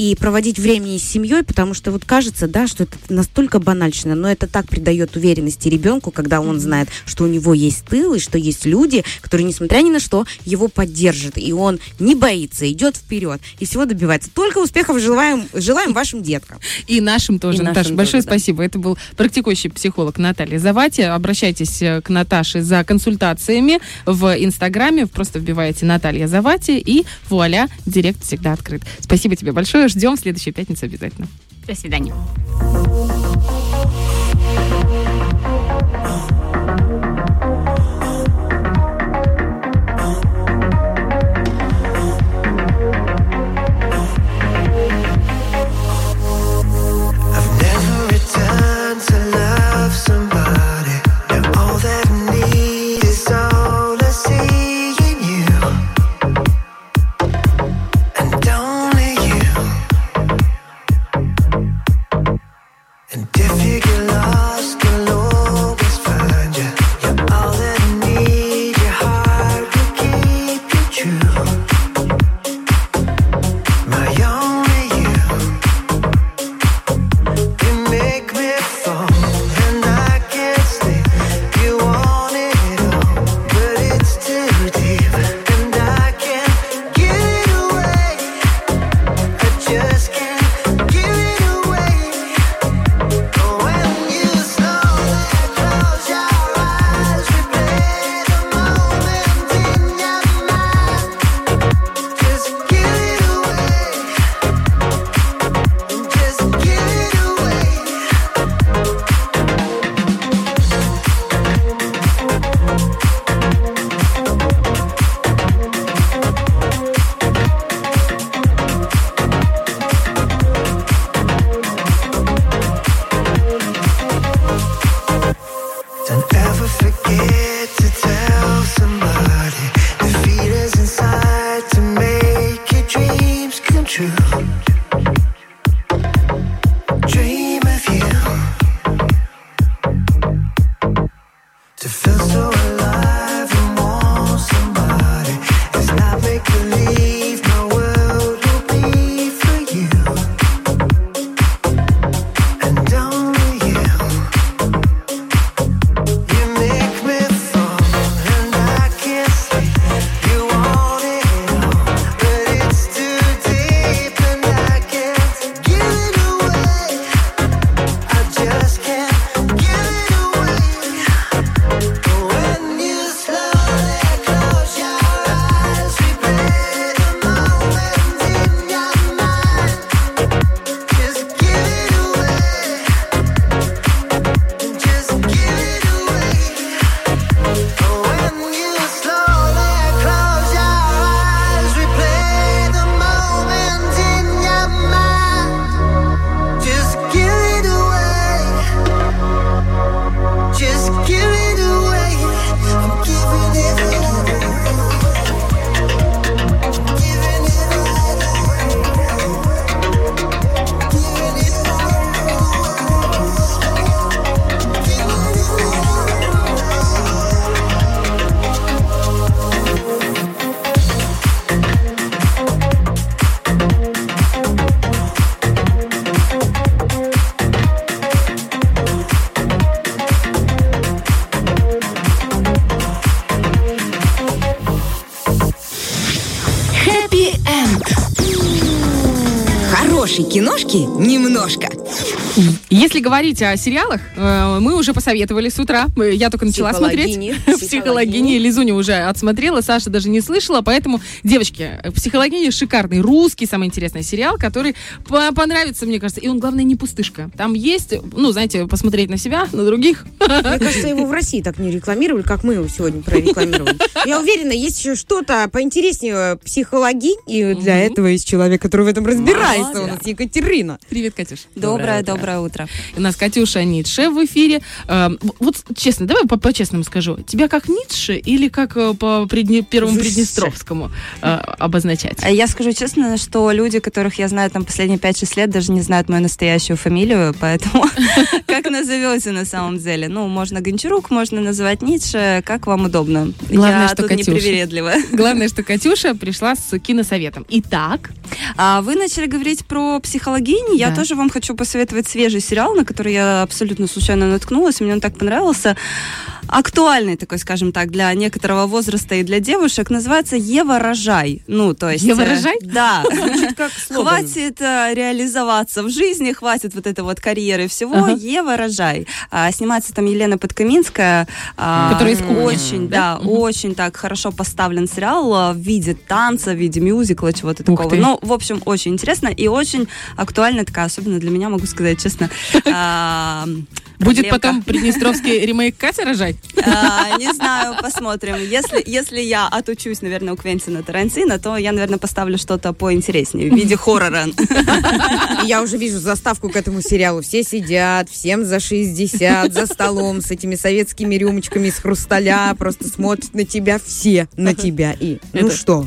и проводить времени с семьей, потому что вот кажется, да, что это настолько банально, но это так придает уверенности ребенку, когда он знает, что у него есть тыл, и что есть люди, которые, несмотря ни на что, его поддержат, и он не боится, идет вперед, и всего добивается. Только успехов желаем, желаем вашим деткам. И нашим тоже. И нашим Наташа, большое тоже, да. спасибо. Это был практикующий психолог Наталья Завати. Обращайтесь э, к Наташе за консультациями в Инстаграме. Просто вбиваете Наталья Завати и вуаля, директ всегда открыт. Спасибо тебе большое. Ждем в следующую пятницу обязательно. До свидания. Если говорить о сериалах, э, мы уже посоветовали с утра. Э, Я только начала смотреть. Психологини. Лизуня уже отсмотрела, Саша даже не слышала. Поэтому, девочки, «Психологини» шикарный русский, самый интересный сериал, который по- понравится, мне кажется. И он, главное, не пустышка. Там есть, ну, знаете, посмотреть на себя, на других. Мне кажется, его в России так не рекламировали, как мы его сегодня прорекламировали. Я уверена, есть еще что-то поинтереснее психологии, и для этого есть человек, который в этом разбирается. У нас Екатерина. Привет, Катюш. Доброе, доброе утро. У нас Катюша Ницше в эфире. Эм, Вот честно, давай по- по-честному скажу. Тебя как Ницше или как э, по Первому. Приднестровскому э, обозначать? Я скажу честно, что люди, которых я знаю там последние 5-6 лет, даже не знают мою настоящую фамилию, поэтому как назовете на самом деле? Ну, можно Гончарук, можно называть Ницше, как вам удобно. Главное, я что тут Катюша. Главное, что Катюша пришла с киносоветом. Итак, А вы начали говорить про психологини. Я Да. тоже вам хочу посоветовать свежий сериал, на который я абсолютно случайно наткнулась. Мне он так понравился. Актуальный такой, скажем так, для некоторого возраста и для девушек. Называется «Ева рожай». Ну, то есть... Ева э, рожай? Да. Хватит э, реализоваться в жизни, хватит вот этой вот карьеры всего. Ева рожай. А, снимается там Елена Подкаминская. а, Которая из Очень, да? очень так хорошо поставлен сериал а, в виде танца, в виде мюзикла, чего-то такого. Ну, в общем, очень интересно и очень актуальна такая, особенно для меня, могу сказать честно. будет потом приднестровский ремейк Катя рожать? А, Не знаю, посмотрим. Если, если я отучусь, наверное, у Квентина Тарантино, то я, наверное, поставлю что-то поинтереснее в виде хоррора. Я уже вижу заставку к этому сериалу. Все сидят, всем за 60, за столом с этими советскими рюмочками из хрусталя, просто смотрят на тебя все, на тебя. И, ну Это- что,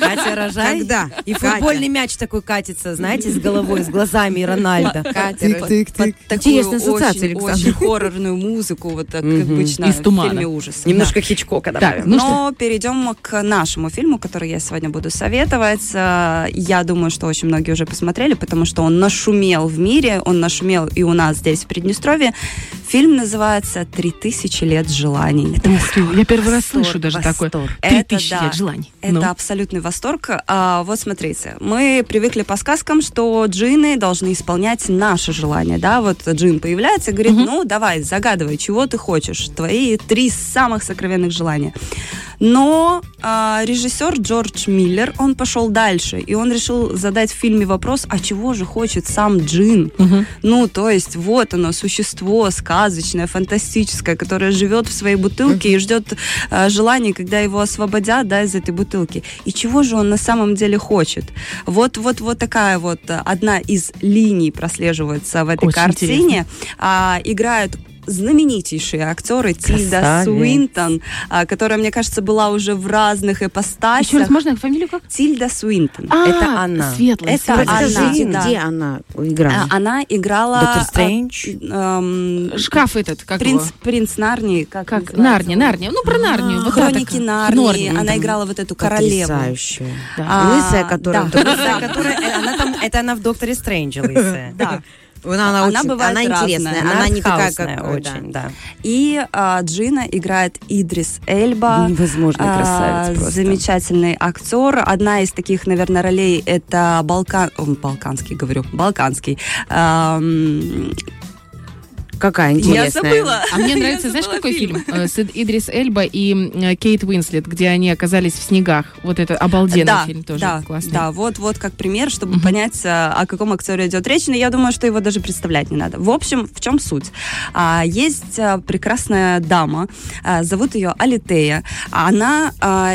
Катя рожай. когда? И Катя. футбольный мяч такой катится, знаете, с головой, с глазами Рональда. Катя, Под- под такую Интересная ассоциация, очень, Александр. очень хоррорную музыку, вот так Мгм. Обычно Из в тумана. фильме ужасов. Немножко Хичкока Так, добавим. ну что, Но перейдем к нашему фильму, который я сегодня буду советовать. Э, Я думаю, что очень многие уже посмотрели, потому что он нашумел в мире, он нашумел и у нас здесь, в Приднестровье. Фильм называется «Три тысячи лет желаний». Ух ты, я первый раз Восторг, слышу даже такое. восторг. Три Это тысячи да. лет желаний. Это Ну. абсолютный восторг. А, вот смотрите, мы привыкли по сказкам, что джинны должны исполнять наши желания, да, вот джин появляется и говорит, ну, давай, загадывай, чего ты хочешь, твои три самых сокровенных желания. Но а, режиссер Джордж Миллер, он пошел дальше, и он решил задать в фильме вопрос, а чего же хочет сам джин? Мгм. Ну, то есть, вот оно, существо сказочное, фантастическое, которое живет в своей бутылке и ждет э, желания, когда его освободят, да, из этой бутылки. И чего же он на самом деле хочет? Вот, вот, вот такая вот э, одна из линий прослеживается в этой Очень картине. А, играют знаменитейшие актеры Тильда Красавец. Суинтон, а, которая, мне кажется, была уже в разных Еще ипостасях. раз, можно фамилию как? Тильда Суинтон. А, Это она. Светлая, Это светлая. она. Расскажите, да. где она играла? А, Она играла... Доктор а, Стрэндж? эм, Шкаф этот, как принц, его? принц Нарнии, как, Как? Нарния, Нарния. Ну, про Нарнию. вот Хроники. Нарнии. Норни. Она играла вот эту королеву. Потрясающая. А, Лысая, которая... да. Лысая, которая- э, она там, это она в Докторе Стрэнджа лысая. Да. Она, она, Она очень- бывает она интересная, разная. она, не такая, как... очень, да. И а, Джина играет Идрис Эльба. Невозможный А, красавец просто. Замечательный актер. Одна из таких, наверное, ролей это Балкан... о, балканский, говорю, балканский. Ам, Какая Я интересная. забыла. А мне Я нравится, знаешь, забыла какой фильм. фильм? Э, С Ид- Идрис Эльба и э, Кейт Уинслет, где они оказались в снегах. Вот это обалденный да, фильм тоже да, классный. Да, вот, вот как пример, чтобы понять, а, о каком актере идет речь. Но я думаю, что его даже представлять не надо. В общем, в чем суть? А, есть прекрасная дама, зовут ее Алитея. Она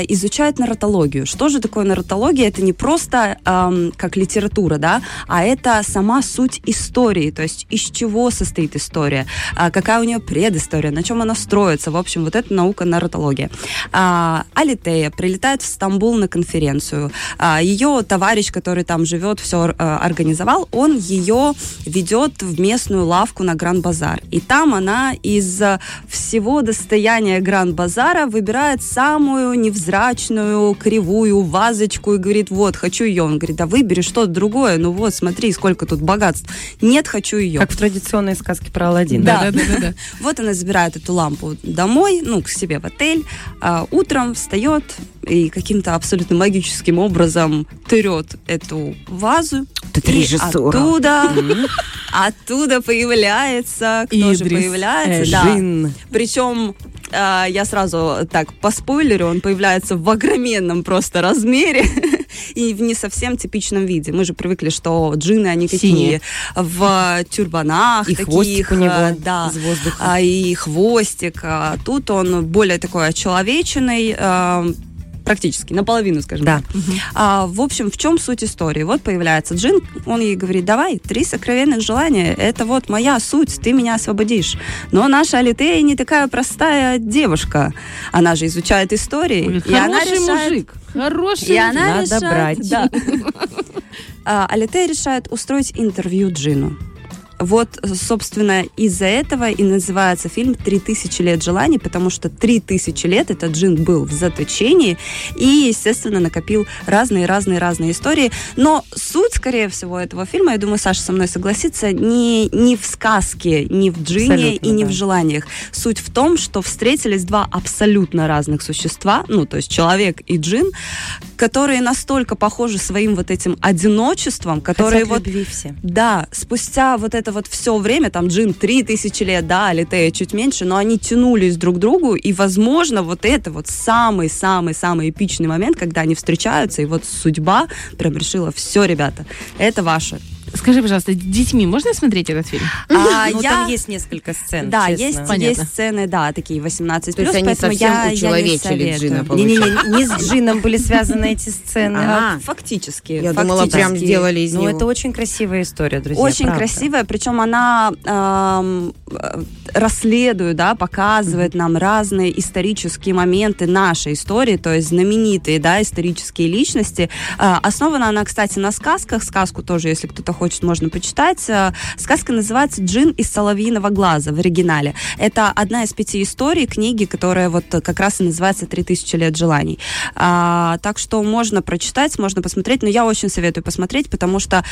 изучает нарратологию. Что же такое нарратология? Это не просто ам, как литература, да, а это сама суть истории, то есть из чего состоит история, а, какая у нее предыстория, на чем она строится. В общем, вот это наука нарратология. А, Алитея прилетает в Стамбул на конференцию. А, ее товарищ, который там живет, все организовал, он ее ведет в местную лавку на Гран-базар. И там она из всего достояния Гран-базара выбирает самую невзрачную, кривую вазочку и говорит, вот, хочу ее. Он говорит, да выбери что-то другое. Ну вот, смотри, сколько тут богатств. Нет, хочу ее. Как в традиционной сказке про Аладдина. Один. Да. Да-да-да-да. Вот она забирает эту лампу домой, ну, к себе в отель. а утром встает и каким-то абсолютно магическим образом трет эту вазу. это и режиссура. оттуда, оттуда появляется, кто же появляется? Да. Эльжин. Причем а, я сразу так по спойлеру, он появляется в огроменном просто размере и в не совсем типичном виде. Мы же привыкли, что джины, они Синие. такие в тюрбанах, И таких, хвостик у него а, да, из воздуха. а, и хвостик. А тут он более такой очеловеченный, а, практически, наполовину, скажем Да. так. А, в общем, в чем суть истории? Вот появляется Джин, он ей говорит, давай, три сокровенных желания, это вот моя суть, ты меня освободишь. Но наша Алитея не такая простая девушка. Она же изучает истории. и она решает- мужик. Хороший И она Надо решает, брать. да. А, Алитея решает устроить интервью Джину. Вот, собственно, из-за этого и называется фильм «Три тысячи лет желаний», потому что три тысячи лет этот джин был в заточении и, естественно, накопил разные-разные-разные истории. Но суть, скорее всего, этого фильма, я думаю, Саша со мной согласится, не, не в сказке, не в джине Абсолютно, и не да. в желаниях. Суть в том, что встретились два абсолютно разных существа, ну, то есть человек и джин, которые настолько похожи своим вот этим одиночеством, которые Хотят вот... любви все. Да, спустя вот это вот все время, там Джин три тысячи лет, да, Алитея чуть меньше, но они тянулись друг к другу, и, возможно, вот это вот самый-самый-самый эпичный момент, когда они встречаются, и вот судьба прям решила, все, ребята, это ваше. Скажи, пожалуйста, с детьми можно смотреть этот фильм? А Ну, я- там есть несколько сцен, Да, честно. есть, Понятно. есть сцены, да, такие 18 То есть плюс, они поэтому совсем я, я не учеловечили советую. Джина, Не-не-не, не с Джином были связаны эти сцены. А, Фактически. Я думала, фактически. прям сделали из Ну, него. это очень красивая история, друзья. Очень правда. красивая, причем она эм, расследует, да, показывает нам разные исторические моменты нашей истории, то есть знаменитые, да, исторические личности. Э, основана она, кстати, на сказках. Сказку тоже, если кто-то хочет, можно почитать. Э, Сказка называется «Джин из соловьиного глаза» в оригинале. Это одна из пяти историй книги, которая вот как раз и называется «Три тысячи лет желаний». А, так что можно прочитать, можно посмотреть, но я очень советую посмотреть, потому что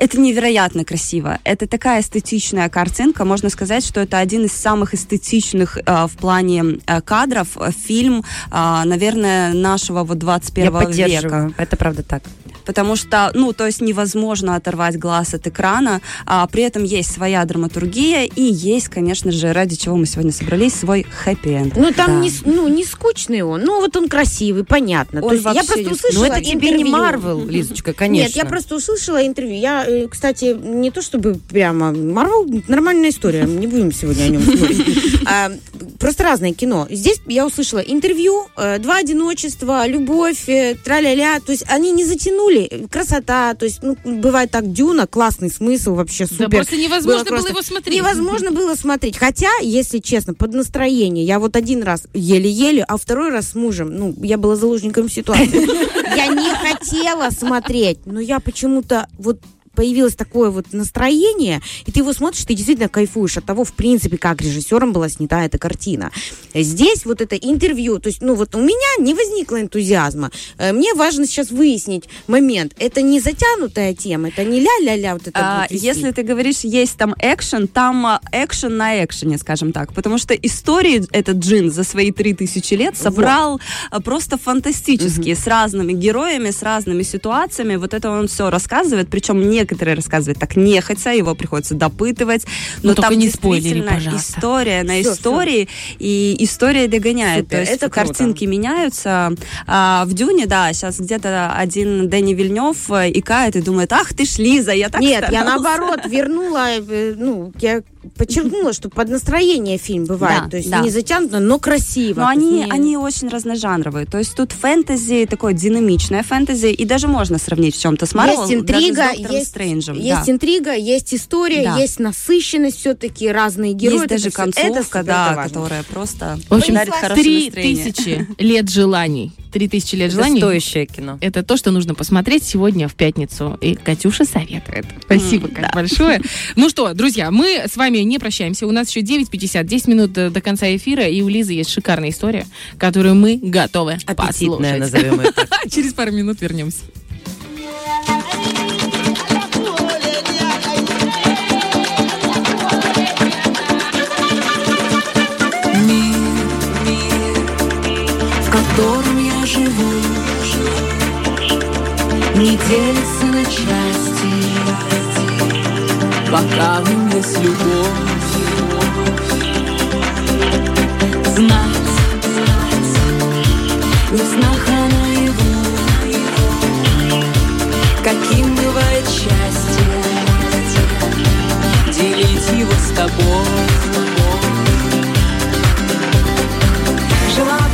это невероятно красиво. Это такая эстетичная картинка. Можно сказать, что это один из самых эстетичных э, в плане э, кадров э, фильм, э, наверное, нашего вот 21 Я века. поддерживаю. Это правда так. Потому что, ну, то есть невозможно оторвать глаз от экрана, а при этом есть своя драматургия и есть, конечно же, ради чего мы сегодня собрались, свой хэппи-энд. Ну, там Да. не, с- ну, не скучный он. Ну, вот он красивый, понятно. Он То есть я просто не- услышала Ну, это тебе не. Марвел, Лизочка, конечно. Нет, я просто услышала интервью. Я, кстати, не то чтобы прямо... Марвел нормальная история, не будем сегодня о нем спорить. А, Просто разное кино. Здесь я услышала интервью, э, два одиночества, любовь, э, тра-ля-ля. То есть они не затянули. Красота. То есть, ну, бывает так, Дюна, классный смысл, вообще супер. Да просто невозможно было, просто- его смотреть. Невозможно было смотреть. Хотя, если честно, под настроение. Я вот один раз еле-еле, а второй раз с мужем. Ну, я была заложником ситуации. Я не хотела смотреть, но я почему-то вот появилось такое вот настроение, и ты его смотришь, ты действительно кайфуешь от того, в принципе, как режиссером была снята эта картина. Здесь вот это интервью, то есть, ну вот у меня не возникло энтузиазма. Э, Мне важно сейчас выяснить момент. Это не затянутая тема, это не ля-ля-ля вот это А, будет вести. если ты говоришь, есть там экшен, там а, экшен на экшене, скажем так. Потому что истории этот джин за свои 3000 лет собрал а, просто фантастические, с разными героями, с разными ситуациями. Вот это он все рассказывает, причем некоторые рассказывают так нехотя, его приходится допытывать. Но Ну, только там не спойлери, действительно пожалуйста. история на Всё, истории, и история догоняет. Супер, То есть это круто. картинки меняются. А, в Дюне, да, сейчас где-то один Дэнни Вильнев э, икает и думает, ах ты ж, Лиза, я так Нет, я старался». наоборот вернула, э, ну, я подчеркнула, что под настроение фильм бывает. Да, то есть да. не затянуто, но красиво. Но они, не- они очень разножанровые. То есть тут фэнтези, такое динамичное фэнтези, и даже можно сравнить в чем-то с Марвел, есть интрига, даже с есть, Стрэнджем. есть да. интрига, есть история, Да. есть насыщенность все-таки, разные герои. Есть это даже это концовка, супер, да, это которая просто В общем, дарит хорошее три настроение. тысячи лет желаний. Три тысячи лет Это желаний. стоящее кино. Это то, что нужно посмотреть сегодня в пятницу. И Катюша советует. Спасибо М, как да. большое. Ну что, друзья, мы с вами вами не прощаемся. У нас еще 9.50, 10 минут э, до, конца эфира, и у Лизы есть шикарная история, которую мы готовы Аппетитная, послушать. назовем это. Через пару минут вернемся. не делится на части пока нем есть любовь. Знать, не в а наяву, каким бывает счастье, делить его с тобой. Жила-была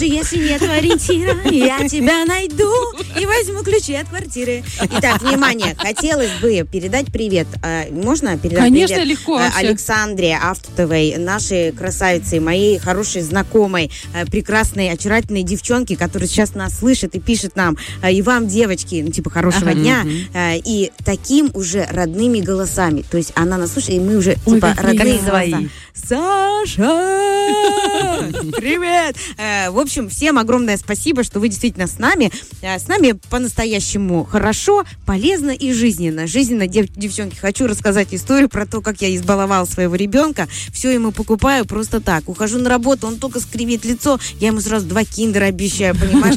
даже если нет ориентира, я тебя найду и возьму ключи от квартиры. Итак, внимание, хотелось бы передать привет. А, Можно передать Конечно, привет легко а, вообще. Александре Автутовой, нашей красавице, моей хорошей знакомой, а, прекрасной, очаровательной девчонке, которая сейчас нас слышит и пишет нам, и вам, девочки, ну, типа, хорошего Ага. дня, а, и таким уже родными голосами. То есть она нас слушает, и мы уже, Ой, типа, родные свои. Саша! Привет! Э, В общем, всем огромное спасибо, что вы действительно с нами. Э, С нами по-настоящему хорошо, полезно и жизненно. Жизненно, дев- девчонки, хочу рассказать историю про то, как я избаловала своего ребенка. Все ему покупаю просто так. Ухожу на работу, он только скривит лицо, я ему сразу два киндера обещаю, понимаешь?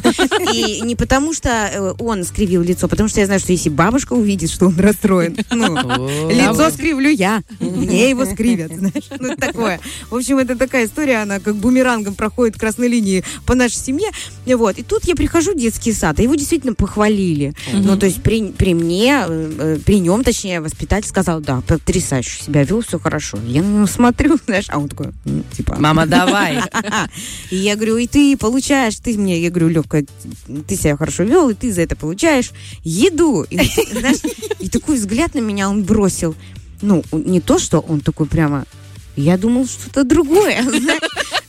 И не потому, что э, он скривил лицо, потому что я знаю, что если бабушка увидит, что он расстроен, ну, лицо скривлю я, мне его скривят, знаешь, ну такое. В общем, это такая история, она как бумерангом проходит красной линии по нашей семье, вот. И тут я прихожу в детский сад, а его действительно похвалили. Ну, то есть при, при мне, э, э, при нем, точнее, воспитатель сказал, да, потрясающе себя вел, все хорошо. Я на него смотрю, знаешь, а он такой, типа... Мама, давай. И я говорю, и ты получаешь, ты мне, я говорю, Левка, ты себя хорошо вел, и ты за это получаешь еду. И, знаешь, и такой взгляд на меня он бросил. Ну, не то, что он такой прямо, я думал что-то другое.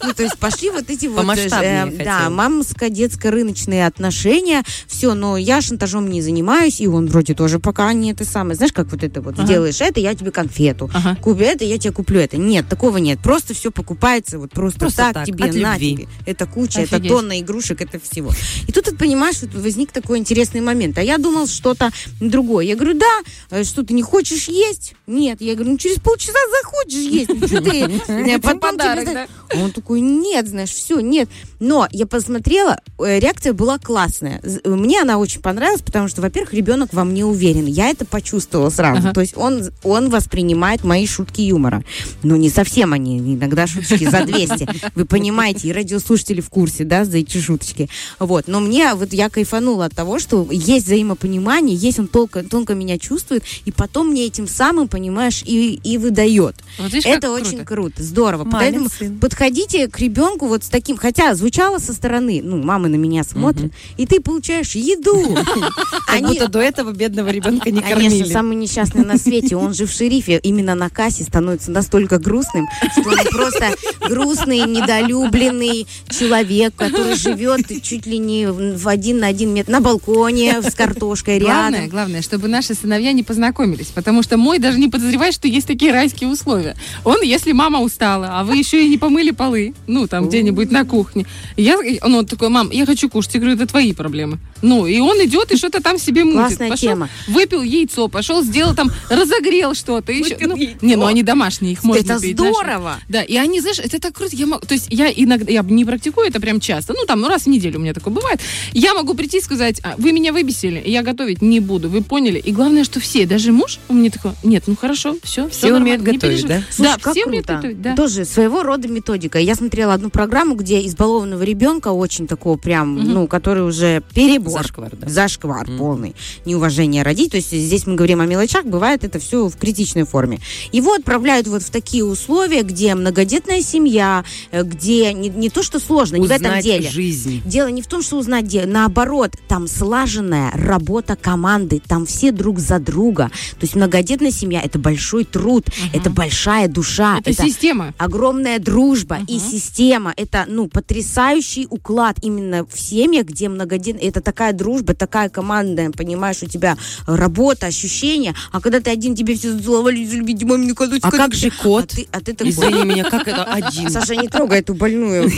Ну, то есть пошли вот эти вот... Э, Да, мамско-детско-рыночные отношения. Все, но я шантажом не занимаюсь, и он вроде тоже пока не это самое. Знаешь, как вот это вот, Ага. сделаешь это, я тебе конфету. Ага. Купи это, я тебе куплю это. Нет, такого нет. Просто все покупается вот просто, Просто так, так, тебе, на тебе. Это куча, это Офигеть. тонна игрушек, это всего. И тут, ты понимаешь, вот возник такой интересный момент. А я думал что-то другое. Я говорю, да, э, что ты не хочешь есть? Нет. Я говорю, ну через полчаса захочешь есть. Ну, что ты? э, подарок, знаешь, а Он такой, нет, знаешь, все, нет. Но я посмотрела, э, реакция была классная. З- Мне она очень понравилась, потому что, во-первых, ребенок во мне уверен. Я это почувствовала сразу. Ага. То есть он, он воспринимает мои шутки юмора. Ну, не совсем они, иногда шуточки за 200. Вы понимаете, и радиослушатели в курсе, да, за эти шуточки. Вот. Но мне, вот я кайфанула от того, что есть взаимопонимание, есть он тонко, тонко меня чувствует, и потом мне этим самым, понимаешь, и, и выдает. Вот видишь, Это круто. очень круто, здорово. Мамин Поэтому подходите к ребенку вот с таким, хотя звучало со стороны, ну, мама на меня смотрит, и ты получаешь еду. Как будто до этого бедного ребенка не Конечно, кормили. самый несчастный на свете. Он же в шерифе именно на кассе становится настолько грустным, что он просто грустный, недолюбленный человек, который живет чуть ли не в один на один метр на балконе с картошкой Главное, рядом. главное, чтобы наши сыновья не познакомились, потому что мой даже не подозревает, что есть такие райские условия. Он, если мама устала, а вы еще и не помыли полы, ну, там где-нибудь на кухне, я, он такой, мам, я хочу кушать. Я говорю, это твои проблемы. Ну, и он идет и что-то там себе мутит. Классная Пошел, тема. Выпил яйцо, пошел, сделал там, разогрел что-то. Еще, ну, не, ну они домашние, их можно Это пить, знаешь. здорово! Да, и они, знаешь, это так круто. Я могу, то есть я иногда, я не практикую это прям часто, ну там, ну раз в неделю у меня такое бывает. Я могу прийти и сказать, «А, вы меня выбесили, я готовить не буду, вы поняли? И главное, что все, даже муж у меня такой, нет, ну хорошо, все, Все умеют готовить, да? Слушай, да, как все умеют готовить, да. Тоже своего рода методика. Я смотрела одну программу, где избалованного ребенка очень такого прям, ну, который уже перебор. Зашквар, да. Зашквар полный. Неуважение родить. То есть здесь мы говорим о мелочах, бывает это все в критичной форме. Его отправляют вот в такие условия, где многодетная семья, э, где не, не то, что сложно, не в этом Узнать деле. жизнь. Дело не в том, что узнать дело, наоборот, там слаженная работа команды, там все друг за друга. То есть многодетная семья это большой труд, это большая душа, Это система. огромная дружба и система. Это ну потрясающий уклад именно в семьях, где многодетная. Это такая дружба, такая командная, понимаешь, у тебя работа, ощущения. А когда ты один, тебе все зацеловали, любить мамину кладочку. А как же кот? А ты, а ты такой- Извини меня, как это один? Саша, не трогай эту больную,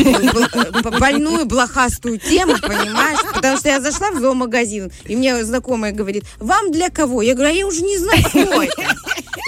больную, блохастую тему, понимаешь? Потому что я зашла в зоомагазин, и мне знакомая говорит, вам для кого? Я говорю, а я уже не знаю, кто это.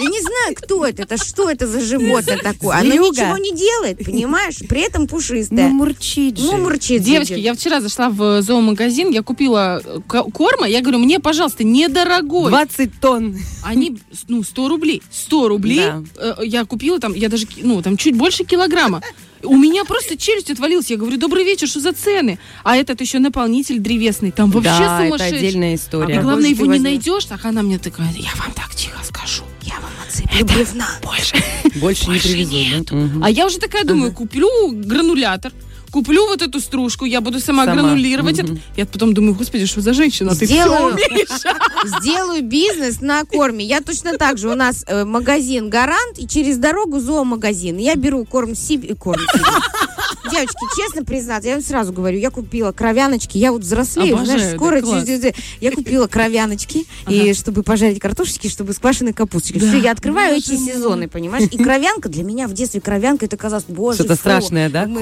Я не знаю, кто это, это что это за животное такое. Оно Зверюга. ничего не делает, понимаешь? При этом пушистое. Ну, мурчит же. Ну, мурчит. Девочки, я вчера зашла в зоомагазин, я купила э, к- корма, я говорю, мне, пожалуйста, недорогой. 20 тонн. Они, ну, 100 рублей. 100 рублей Да. э, я купила там, я даже, ну, там чуть больше килограмма. У меня просто челюсть отвалилась. Я говорю, добрый вечер, что за цены? А этот еще наполнитель древесный. Там вообще Да, это сумасшедший. отдельная И история. главное, Боже его ты не найдешь. Так она мне такая, я вам так тихо скажу. Я вам отсыплю бревна. Больше. Больше не? Мгм. А я уже такая думаю, куплю гранулятор, куплю вот эту стружку, я буду сама, Сама. гранулировать это. Я потом думаю, господи, что за женщина? Ты все Сделаю. умеешь. Сделаю бизнес на корме. Я точно так же. У нас э, магазин Гарант и через дорогу зоомагазин. Я беру корм себе. Корм себе. Девочки, честно признаться, я вам сразу говорю, я купила кровяночки, я вот взрослею, Обожаю, знаешь, да, скоро класс. через- я купила кровяночки, и чтобы пожарить картошечки, чтобы с квашеной капусточкой. Все, я открываю эти сезоны, понимаешь? И кровянка, для меня в детстве кровянка, это казалось, боже, Что-то страшное, да? мы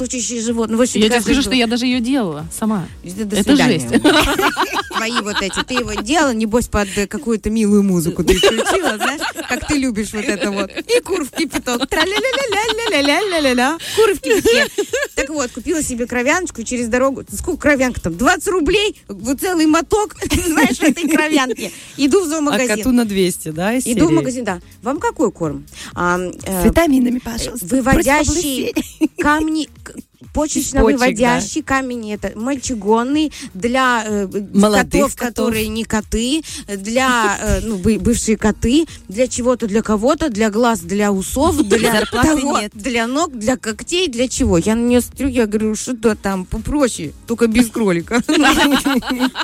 Кровоточащие животные. Вот Я тебе скажу, что я даже ее делала сама. До Это свидания. жесть. Твои вот эти. Ты его делала, небось, под какую-то милую музыку ты включила, знаешь, как ты любишь вот это вот. И кур в кипяток. Тра-ля-ля-ля-ля-ля-ля-ля-ля. Куры в кипятке. Так вот, купила себе кровяночку через дорогу. Сколько кровянка там? 20 рублей? Вот целый моток, знаешь, этой кровянки. Иду в А зоомагазин. коту на 200, да? Иду в магазин, да. Вам какой корм? А, э, С витаминами, пожалуйста. выводящий камни, почечно-выводящий камень, это мальчигонный для э, Молодых котов, котов. которые не коты, для э, ну, бы- бывшие коты, для чего-то, для кого-то, для глаз, для усов, для того, нет. для ног, для когтей, для чего? Я на нее смотрю, я говорю, что там попроще, только без кролика.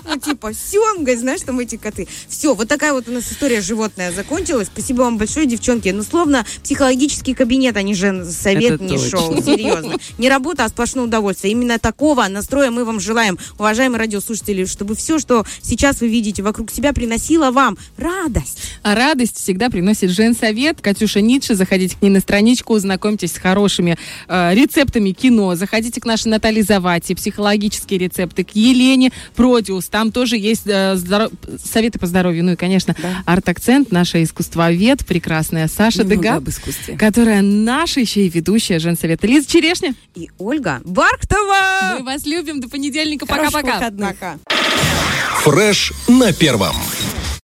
Ну, типа, семга, знаешь, там эти коты. Все, вот такая вот у нас история животная закончилась. Спасибо вам большое, девчонки. Ну, словно психологический кабинет, а не же совет, не шоу. Серьезно. Не работа, а сплошное удовольствие. Именно такого настроя мы вам желаем, уважаемые радиослушатели, чтобы все, что сейчас вы видите вокруг себя, приносило вам радость. А радость всегда приносит женсовет. Катюша Ницше, заходите к ней на страничку, знакомьтесь с хорошими э, рецептами кино. Заходите к нашей Наталье Завати, психологические рецепты, к Елене Продиус. Там тоже есть э, здоро- советы по здоровью. Ну и, конечно, арт-акцент, наша искусствовед, прекрасная Саша Немного Дега, об искусстве. которая наша еще и ведущая женсовета. Лиза Черешня. И Ольга Бархтова. Мы вас любим. До понедельника. Пока-пока. Пока. Фреш на первом.